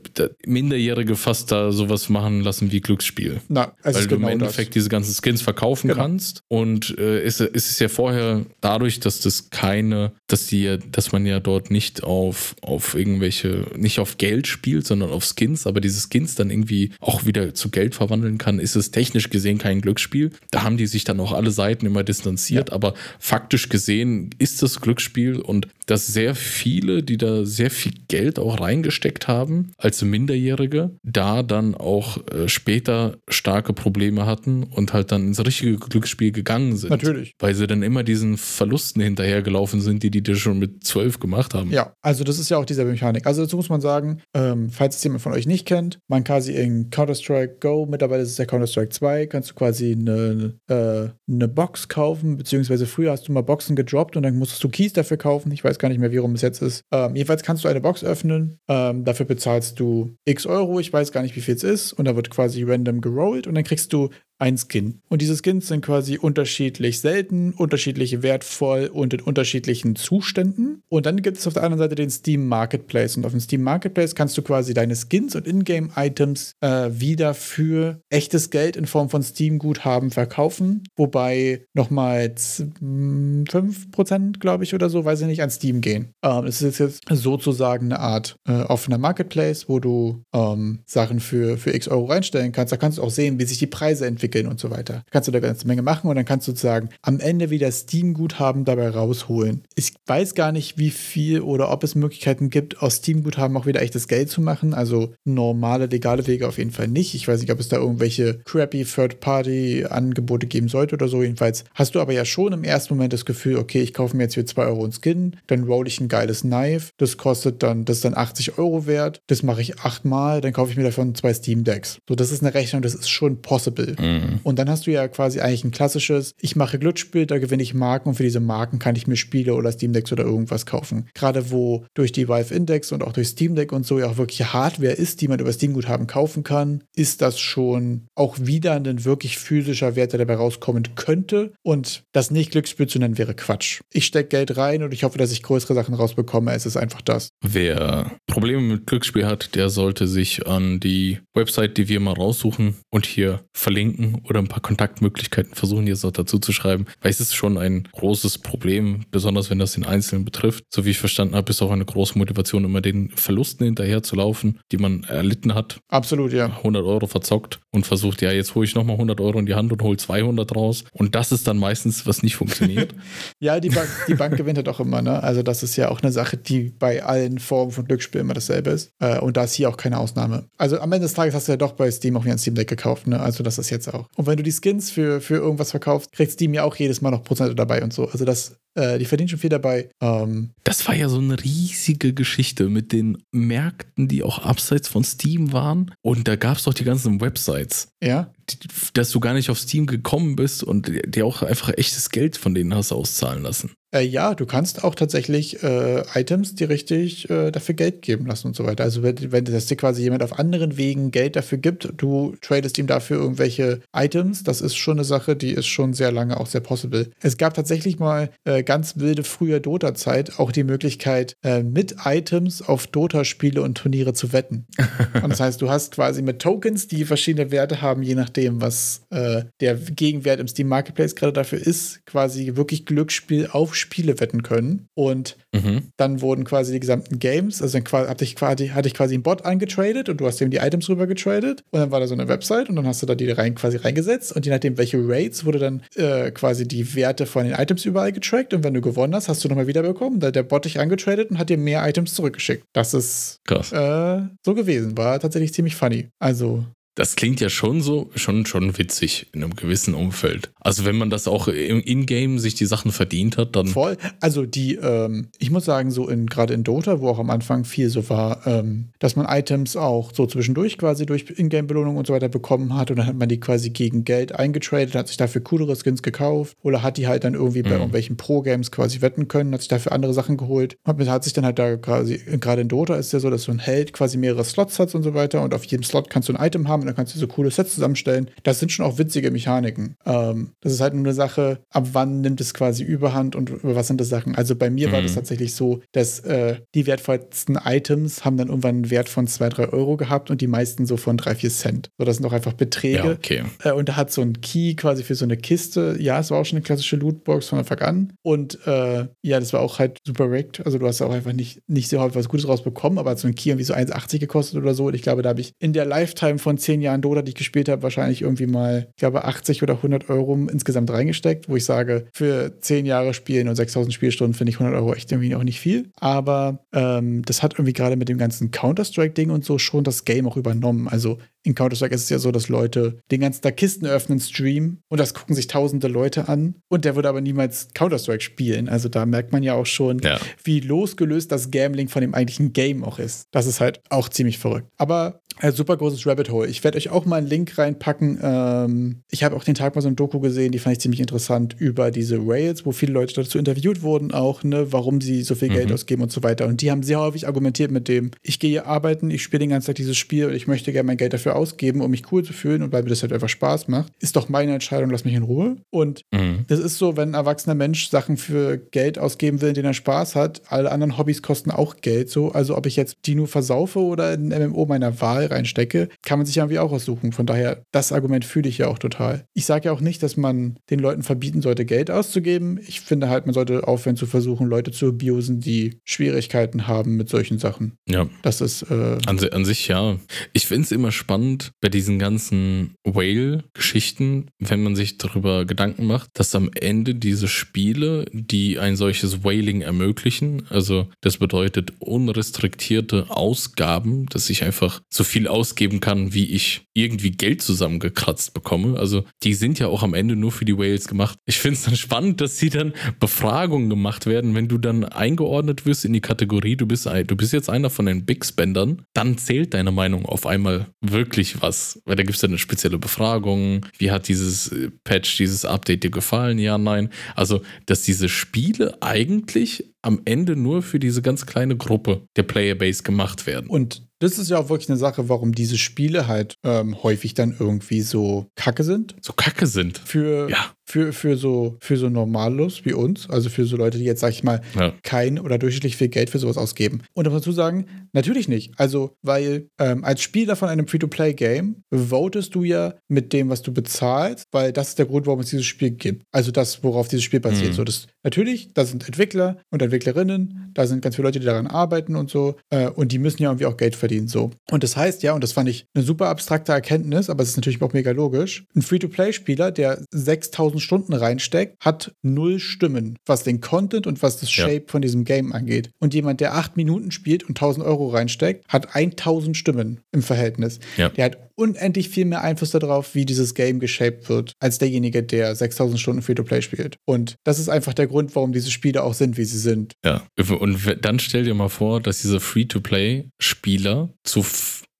Minderjährige fast da sowas machen lassen wie Glücksspiel. Na, also Weil du genau im Endeffekt das. diese ganzen Skins verkaufen genau. kannst. Und äh, ist, ist es ja vorher dadurch, dass das keine, dass die dass man ja dort nicht auf, auf irgendwelche, nicht auf Geld spielt, sondern auf Skins, aber diese Skins dann irgendwie auch wieder zu Geld verwandeln kann, ist es technisch gesehen kein Glücksspiel. Da haben die sich dann auch alle Seiten immer distanziert, ja. aber faktisch gesehen ist das Glücksspiel und dass sehr viele, die da sehr viel Geld auch reingesteckt haben, als Minderjährige, da dann auch äh, später starke Probleme hatten und halt dann ins richtige Glücksspiel gegangen sind. Natürlich. Weil sie dann immer diesen Verlusten hinterhergelaufen sind, die die da schon mit zwölf gemacht haben. Ja, also das ist ja auch diese Mechanik. Also dazu muss man sagen, ähm, falls es jemand von euch nicht kennt, man kann sie in Counter-Strike Go, mittlerweile ist es ja Counter-Strike 2, kannst du quasi eine, äh, eine Box kaufen, beziehungsweise früher hast du mal Boxen gedroppt und dann musstest du Keys dafür kaufen. Ich weiß weiß gar nicht mehr, wie rum es jetzt ist. Ähm, jedenfalls kannst du eine Box öffnen. Ähm, dafür bezahlst du x Euro. Ich weiß gar nicht, wie viel es ist. Und da wird quasi random gerollt. Und dann kriegst du ein Skin. Und diese Skins sind quasi unterschiedlich selten, unterschiedlich wertvoll und in unterschiedlichen Zuständen. Und dann gibt es auf der anderen Seite den Steam Marketplace. Und auf dem Steam Marketplace kannst du quasi deine Skins und Ingame-Items äh, wieder für echtes Geld in Form von Steam-Guthaben verkaufen. Wobei nochmal 5%, glaube ich, oder so, weiß ich nicht, an Steam gehen. Ähm, es ist jetzt sozusagen eine Art äh, offener Marketplace, wo du ähm, Sachen für, für x Euro reinstellen kannst. Da kannst du auch sehen, wie sich die Preise entwickeln entwickeln und so weiter. Kannst du da eine ganze Menge machen und dann kannst du sozusagen am Ende wieder Steam-Guthaben dabei rausholen. Ich weiß gar nicht, wie viel oder ob es Möglichkeiten gibt, aus Steam-Guthaben auch wieder echtes Geld zu machen. Also normale, legale Wege auf jeden Fall nicht. Ich weiß nicht, ob es da irgendwelche crappy Third-Party-Angebote geben sollte oder so. Jedenfalls hast du aber ja schon im ersten Moment das Gefühl, okay, ich kaufe mir jetzt für 2 Euro einen Skin, dann roll ich ein geiles Knife. Das kostet dann, das ist dann 80 Euro wert. Das mache ich achtmal, dann kaufe ich mir davon zwei Steam Decks. So, das ist eine Rechnung, das ist schon possible. Mhm. Mhm. Und dann hast du ja quasi eigentlich ein klassisches, ich mache Glücksspiel, da gewinne ich Marken und für diese Marken kann ich mir Spiele oder Steam Decks oder irgendwas kaufen. Gerade wo durch die Valve Index und auch durch Steam Deck und so ja auch wirklich Hardware ist, die man über Steam Guthaben kaufen kann, ist das schon auch wieder ein wirklich physischer Wert, der dabei rauskommen könnte. Und das nicht Glücksspiel zu nennen, wäre Quatsch. Ich stecke Geld rein und ich hoffe, dass ich größere Sachen rausbekomme. Es ist einfach das. Wer Probleme mit Glücksspiel hat, der sollte sich an die Website, die wir mal raussuchen und hier verlinken, gucken oder ein paar Kontaktmöglichkeiten versuchen, jetzt noch dazu zu schreiben, weil es ist schon ein großes Problem, besonders wenn das den Einzelnen betrifft. So wie ich verstanden habe, ist auch eine große Motivation, immer den Verlusten hinterher zu laufen, die man erlitten hat. Absolut, ja. 100 Euro verzockt und versucht, ja, jetzt hole ich nochmal 100 Euro in die Hand und hole 200 raus. Und das ist dann meistens, was nicht funktioniert. ja, die Bank, die Bank gewinnt halt auch immer, ne? Also das ist ja auch eine Sache, die bei allen Formen von Glücksspiel immer dasselbe ist. Äh, und da ist hier auch keine Ausnahme. Also am Ende des Tages hast du ja doch bei Steam auch wieder ein Steam Deck gekauft, ne? Also das ist jetzt auch. Und wenn du die Skins für, für irgendwas verkaufst, kriegt Steam ja auch jedes Mal noch Prozente dabei und so. Also das äh, die verdienen schon viel dabei. Ähm, das war ja so eine riesige Geschichte mit den Märkten, die auch abseits von Steam waren. Und da gab es doch die ganzen Websites. Ja. Dass du gar nicht auf Steam gekommen bist und dir auch einfach echtes Geld von denen hast auszahlen lassen. Äh, ja, du kannst auch tatsächlich äh, Items, die richtig äh, dafür Geld geben lassen und so weiter. Also wenn, wenn das dir quasi jemand auf anderen Wegen Geld dafür gibt, du tradest ihm dafür irgendwelche Items, das ist schon eine Sache, die ist schon sehr lange auch sehr possible. Es gab tatsächlich mal äh, ganz wilde frühe Dota-Zeit auch die Möglichkeit, äh, mit Items auf Dota-Spiele und Turniere zu wetten. und das heißt, du hast quasi mit Tokens, die verschiedene Werte haben, je nachdem, was äh, der Gegenwert im Steam Marketplace gerade dafür ist, quasi wirklich Glücksspiel auf Spiele wetten können. Und mhm. dann wurden quasi die gesamten Games, also dann hatte ich quasi, hatte ich quasi einen Bot angetradet und du hast eben die Items rüber getradet und dann war da so eine Website und dann hast du da die rein quasi reingesetzt und je nachdem, welche Rates, wurde dann äh, quasi die Werte von den Items überall getrackt und wenn du gewonnen hast, hast du nochmal wiederbekommen. Da hat der Bot dich angetradet und hat dir mehr Items zurückgeschickt. Das ist Krass. Äh, so gewesen. War tatsächlich ziemlich funny. Also das klingt ja schon so, schon, schon witzig in einem gewissen Umfeld. Also wenn man das auch im Ingame sich die Sachen verdient hat, dann. Voll. Also die, ähm, ich muss sagen, so in gerade in Dota, wo auch am Anfang viel so war, ähm, dass man Items auch so zwischendurch quasi durch Ingame-Belohnungen und so weiter bekommen hat und dann hat man die quasi gegen Geld eingetradet, hat sich dafür coolere Skins gekauft oder hat die halt dann irgendwie bei mhm. irgendwelchen Pro-Games quasi wetten können, hat sich dafür andere Sachen geholt. Und hat sich dann halt da quasi, gerade in Dota ist ja so, dass so ein Held quasi mehrere Slots hat und so weiter und auf jedem Slot kannst du ein Item haben dann kannst du so coole Sets zusammenstellen. Das sind schon auch witzige Mechaniken. Ähm, das ist halt nur eine Sache, ab wann nimmt es quasi Überhand und über was sind das Sachen. Also bei mir mhm. war das mhm. tatsächlich so, dass äh, die wertvollsten Items haben dann irgendwann einen Wert von 2, 3 Euro gehabt und die meisten so von 3, 4 Cent. So, das sind doch einfach Beträge. Ja, okay. Äh, und da hat so ein Key quasi für so eine Kiste. Ja, es war auch schon eine klassische Lootbox von Anfang an. Und äh, ja, das war auch halt super rigged. Also du hast auch einfach nicht, nicht sehr häufig was Gutes rausbekommen, aber hat so ein Key irgendwie so 1,80 gekostet oder so. Und ich glaube, da habe ich in der Lifetime von 10 Jahren Dota, die ich gespielt habe, wahrscheinlich irgendwie mal, ich glaube, 80 oder 100 Euro insgesamt reingesteckt, wo ich sage, für 10 Jahre Spielen und 6000 Spielstunden finde ich 100 Euro echt irgendwie auch nicht viel. Aber ähm, das hat irgendwie gerade mit dem ganzen Counter-Strike-Ding und so schon das Game auch übernommen. Also in Counter-Strike ist es ja so, dass Leute den ganzen Tag Kisten öffnen, streamen und das gucken sich tausende Leute an und der würde aber niemals Counter-Strike spielen. Also da merkt man ja auch schon, ja. wie losgelöst das Gambling von dem eigentlichen Game auch ist. Das ist halt auch ziemlich verrückt. Aber ein super großes Rabbit Hole. Ich werde euch auch mal einen Link reinpacken. Ähm, ich habe auch den Tag mal so ein Doku gesehen, die fand ich ziemlich interessant über diese Rails, wo viele Leute dazu interviewt wurden, auch, ne, warum sie so viel mhm. Geld ausgeben und so weiter. Und die haben sehr häufig argumentiert mit dem, ich gehe arbeiten, ich spiele den ganzen Tag dieses Spiel und ich möchte gerne mein Geld dafür ausgeben, um mich cool zu fühlen und weil mir das halt einfach Spaß macht. Ist doch meine Entscheidung, lass mich in Ruhe. Und mhm. das ist so, wenn ein erwachsener Mensch Sachen für Geld ausgeben will, in denen er Spaß hat, alle anderen Hobbys kosten auch Geld so. Also ob ich jetzt die nur versaufe oder in ein MMO meiner Wahl reinstecke, kann man sich ja irgendwie auch aussuchen. Von daher, das Argument fühle ich ja auch total. Ich sage ja auch nicht, dass man den Leuten verbieten sollte, Geld auszugeben. Ich finde halt, man sollte aufhören zu versuchen, Leute zu abusen, die Schwierigkeiten haben mit solchen Sachen. Ja. Das ist. Äh an, an, sich ja. Ich finde es immer spannend bei diesen ganzen Whale-Geschichten, wenn man sich darüber Gedanken macht, dass am Ende diese Spiele, die ein solches Whaling ermöglichen, also das bedeutet unrestriktierte Ausgaben, dass ich einfach so viel ausgeben kann, wie ich irgendwie Geld zusammengekratzt bekomme. Also die sind ja auch am Ende nur für die Whales gemacht. Ich finde es dann spannend, dass sie dann Befragungen gemacht werden, wenn du dann eingeordnet wirst in die Kategorie, du bist, du bist jetzt einer von den Big Spendern, dann zählt deine Meinung auf einmal wirklich was. Weil da gibt es dann eine spezielle Befragung. Wie hat dieses äh, Patch, dieses Update dir gefallen? Ja, nein. Also, dass diese Spiele eigentlich am Ende nur für diese ganz kleine Gruppe der Playerbase gemacht werden. Und das ist ja auch wirklich eine Sache, warum diese Spiele halt ähm, häufig dann irgendwie so kacke sind. So kacke sind. Für, ja. Für, für so, für so Normalos wie uns, also für so Leute, die jetzt, sag ich mal, Ja. kein oder durchschnittlich viel Geld für sowas ausgeben. Und da muss man dazu sagen, natürlich nicht. Also, weil ähm, als Spieler von einem Free-to-Play-Game votest du ja mit dem, was du bezahlst, weil das ist der Grund, warum es dieses Spiel gibt. Also das, worauf dieses Spiel basiert. Mhm. So, das, natürlich, da sind Entwickler und Entwicklerinnen, da sind ganz viele Leute, die daran arbeiten und so. Äh, und die müssen ja irgendwie auch Geld verdienen. So. Und das heißt ja, und das fand ich eine super abstrakte Erkenntnis, aber es ist natürlich auch mega logisch. Ein Free-to-Play-Spieler, der 6000 Stunden reinsteckt, hat null Stimmen, was den Content und was das Ja. Shape von diesem Game angeht. Und jemand, der acht Minuten spielt und 1000 Euro reinsteckt, hat 1000 Stimmen im Verhältnis. Ja. Der hat unendlich viel mehr Einfluss darauf, wie dieses Game geshaped wird, als derjenige, der 6000 Stunden Free-to-Play spielt. Und das ist einfach der Grund, warum diese Spiele auch sind, wie sie sind. Ja. Und dann stell dir mal vor, dass diese Free-to-Play-Spieler zu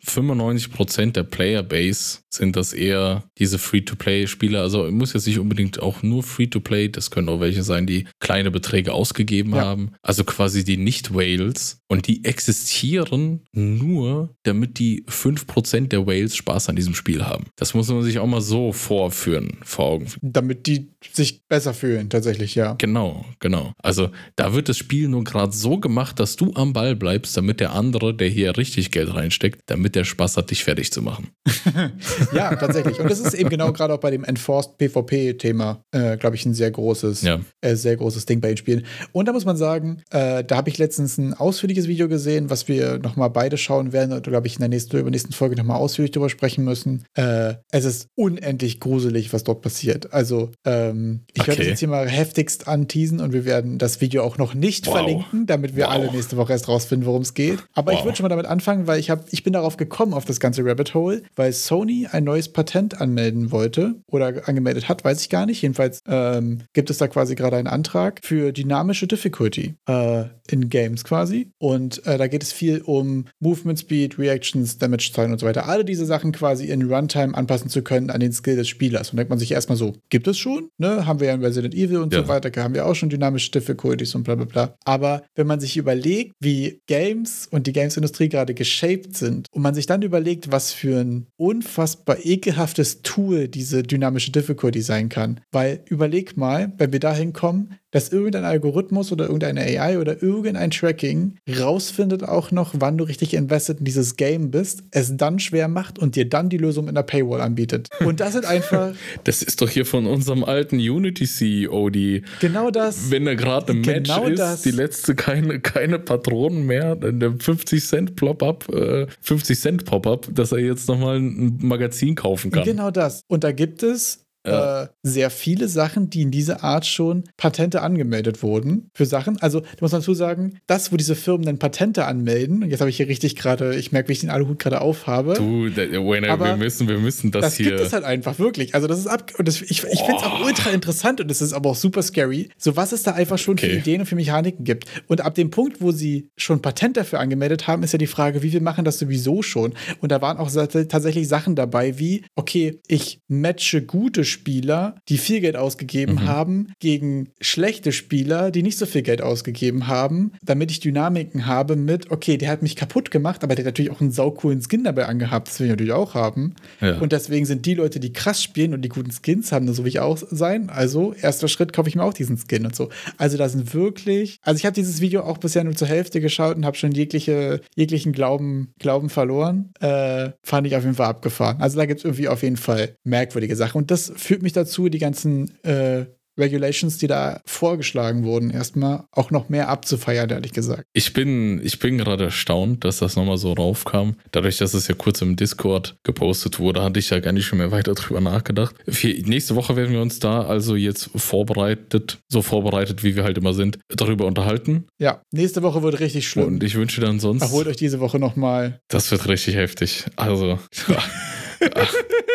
95% der Playerbase sind das eher diese Free-to-Play-Spieler. Also muss jetzt nicht unbedingt auch nur Free-to-Play, das können auch welche sein, die kleine Beträge ausgegeben Ja. haben. Also quasi die Nicht-Whales. Und die existieren nur, damit die 5% der Whales Spaß an diesem Spiel haben. Das muss man sich auch mal so vorführen, vor Augen Damit die sich besser fühlen, tatsächlich, ja. Genau, genau. Also da wird das Spiel nur gerade so gemacht, dass du am Ball bleibst, damit der andere, der hier richtig Geld reinsteckt, damit der Spaß hat, dich fertig zu machen. Ja, tatsächlich. Und das ist eben genau gerade auch bei dem Enforced PvP-Thema, äh, glaube ich, ein sehr großes, Ja. äh, sehr großes Ding bei den Spielen. Und da muss man sagen, äh, da habe ich letztens ein ausführliches Video gesehen, was wir nochmal beide schauen werden und, glaube ich, in der nächsten, übernächsten Folge nochmal ausführlich drüber sprechen müssen. Äh, es ist unendlich gruselig, was dort passiert. Also, ähm, ich werde Okay. das jetzt hier mal heftigst anteasen und wir werden das Video auch noch nicht Wow. verlinken, damit wir Wow. alle nächste Woche erst rausfinden, worum es geht. Aber ich Wow. würde schon mal damit anfangen, weil ich, hab, ich bin darauf gekommen, auf das ganze Rabbit Hole, weil Sony ein neues Patent anmelden wollte oder angemeldet hat, weiß ich gar nicht. Jedenfalls ähm, gibt es da quasi gerade einen Antrag für dynamische Difficulty äh, in Games quasi. Und äh, da geht es viel um Movement Speed, Reactions, Damage-Zahlen und so weiter. Alle diese Sachen quasi in Runtime anpassen zu können an den Skill des Spielers. Und denkt man sich erstmal so, gibt es schon? Ne? Haben wir ja in Resident Evil und Ja. so weiter, haben wir auch schon dynamische Difficulties und bla bla bla. Aber wenn man sich überlegt, wie Games und die Games-Industrie gerade geshaped sind und man sich dann überlegt, was für ein unfassbar ekelhaftes Tool diese dynamische Difficulty sein kann. Weil überleg mal, wenn wir dahin kommen, dass irgendein Algorithmus oder irgendeine AI oder irgendein Tracking rausfindet auch noch, wann du richtig invested in dieses Game bist, es dann schwer macht und dir dann die Lösung in der Paywall anbietet. Und das sind einfach Das ist doch hier von unserem alten Unity-CEO, die, genau das. wenn da gerade ein Match Genau ist, das. die letzte keine, keine Patronen mehr, dann der 50 Cent Plop-up, äh, 50 Cent Pop-up, dass er jetzt nochmal ein Magazin kaufen kann. Genau das. Und da gibt es Ja. äh, sehr viele Sachen, die in dieser Art schon Patente angemeldet wurden für Sachen. Also, da muss man dazu sagen, das, wo diese Firmen dann Patente anmelden, und jetzt habe ich hier richtig gerade, ich merke, wie ich den Aluhut gerade aufhabe. Du, Wayne, wir müssen, wir müssen das, das hier. gibt es halt einfach wirklich. Also das ist ab und das, ich, ich finde es auch ultra interessant und es ist aber auch super scary. So was es da einfach schon für Okay. Ideen und für Mechaniken gibt. Und ab dem Punkt, wo sie schon Patent dafür angemeldet haben, ist ja die Frage, wie wir machen das sowieso schon. Und da waren auch tatsächlich Sachen dabei, wie okay, ich matche gute Spieler, die viel Geld ausgegeben Mhm. haben, gegen schlechte Spieler, die nicht so viel Geld ausgegeben haben, damit ich Dynamiken habe mit, okay, der hat mich kaputt gemacht, aber der hat natürlich auch einen saucoolen Skin dabei angehabt. Das will ich natürlich auch haben. Ja. Und deswegen sind die Leute, die krass spielen und die guten Skins haben, so will ich auch sein. Also, erster Schritt, kaufe ich mir auch diesen Skin und so. Also, da sind wirklich. Also, ich habe dieses Video auch bisher nur zur Hälfte geschaut und habe schon jegliche, jeglichen Glauben, Glauben verloren. Äh, fand ich auf jeden Fall abgefahren. Also, da gibt es irgendwie auf jeden Fall merkwürdige Sachen. Und das führt mich dazu, die ganzen äh, Regulations, die da vorgeschlagen wurden, erstmal auch noch mehr abzufeiern, ehrlich gesagt. Ich bin, ich bin gerade erstaunt, dass das nochmal so raufkam. Dadurch, dass es ja kurz im Discord gepostet wurde, hatte ich ja gar nicht schon mehr weiter drüber nachgedacht. Für nächste Woche werden wir uns da also jetzt vorbereitet, so vorbereitet, wie wir halt immer sind, darüber unterhalten. Ja, nächste Woche wird richtig schlimm. Und ich wünsche dann sonst, Erholt euch diese Woche nochmal. das wird richtig heftig. Also,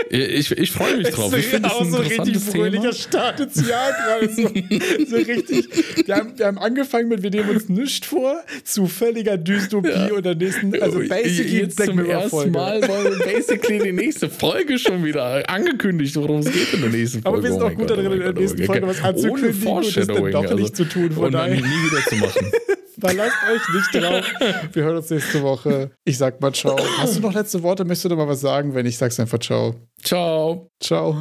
ich, ich freue mich drauf. Ich finde das ein interessantes Thema. Start ins Jahr gerade. So, so richtig. Wir haben, wir haben angefangen mit, wir nehmen uns nichts vor, zu völliger Dystopie Ja. und der nächsten, also basically jetzt Black zum Mirror ersten Folge. Mal war basically die nächste Folge schon wieder angekündigt, worum es geht in der nächsten Folge. Aber wir sind Oh auch gut darin, oh in der Gott, nächsten. Folge was Ohne anzukündigen und es dann doch also, nicht zu tun. Von Und dann nie wieder zu machen. verlasst euch nicht drauf. Wir hören uns nächste Woche. Ich sag mal ciao. Hast du noch letzte Worte? Möchtest du noch mal was sagen? Wenn nicht, sagst du einfach ciao. Ciao. Ciao.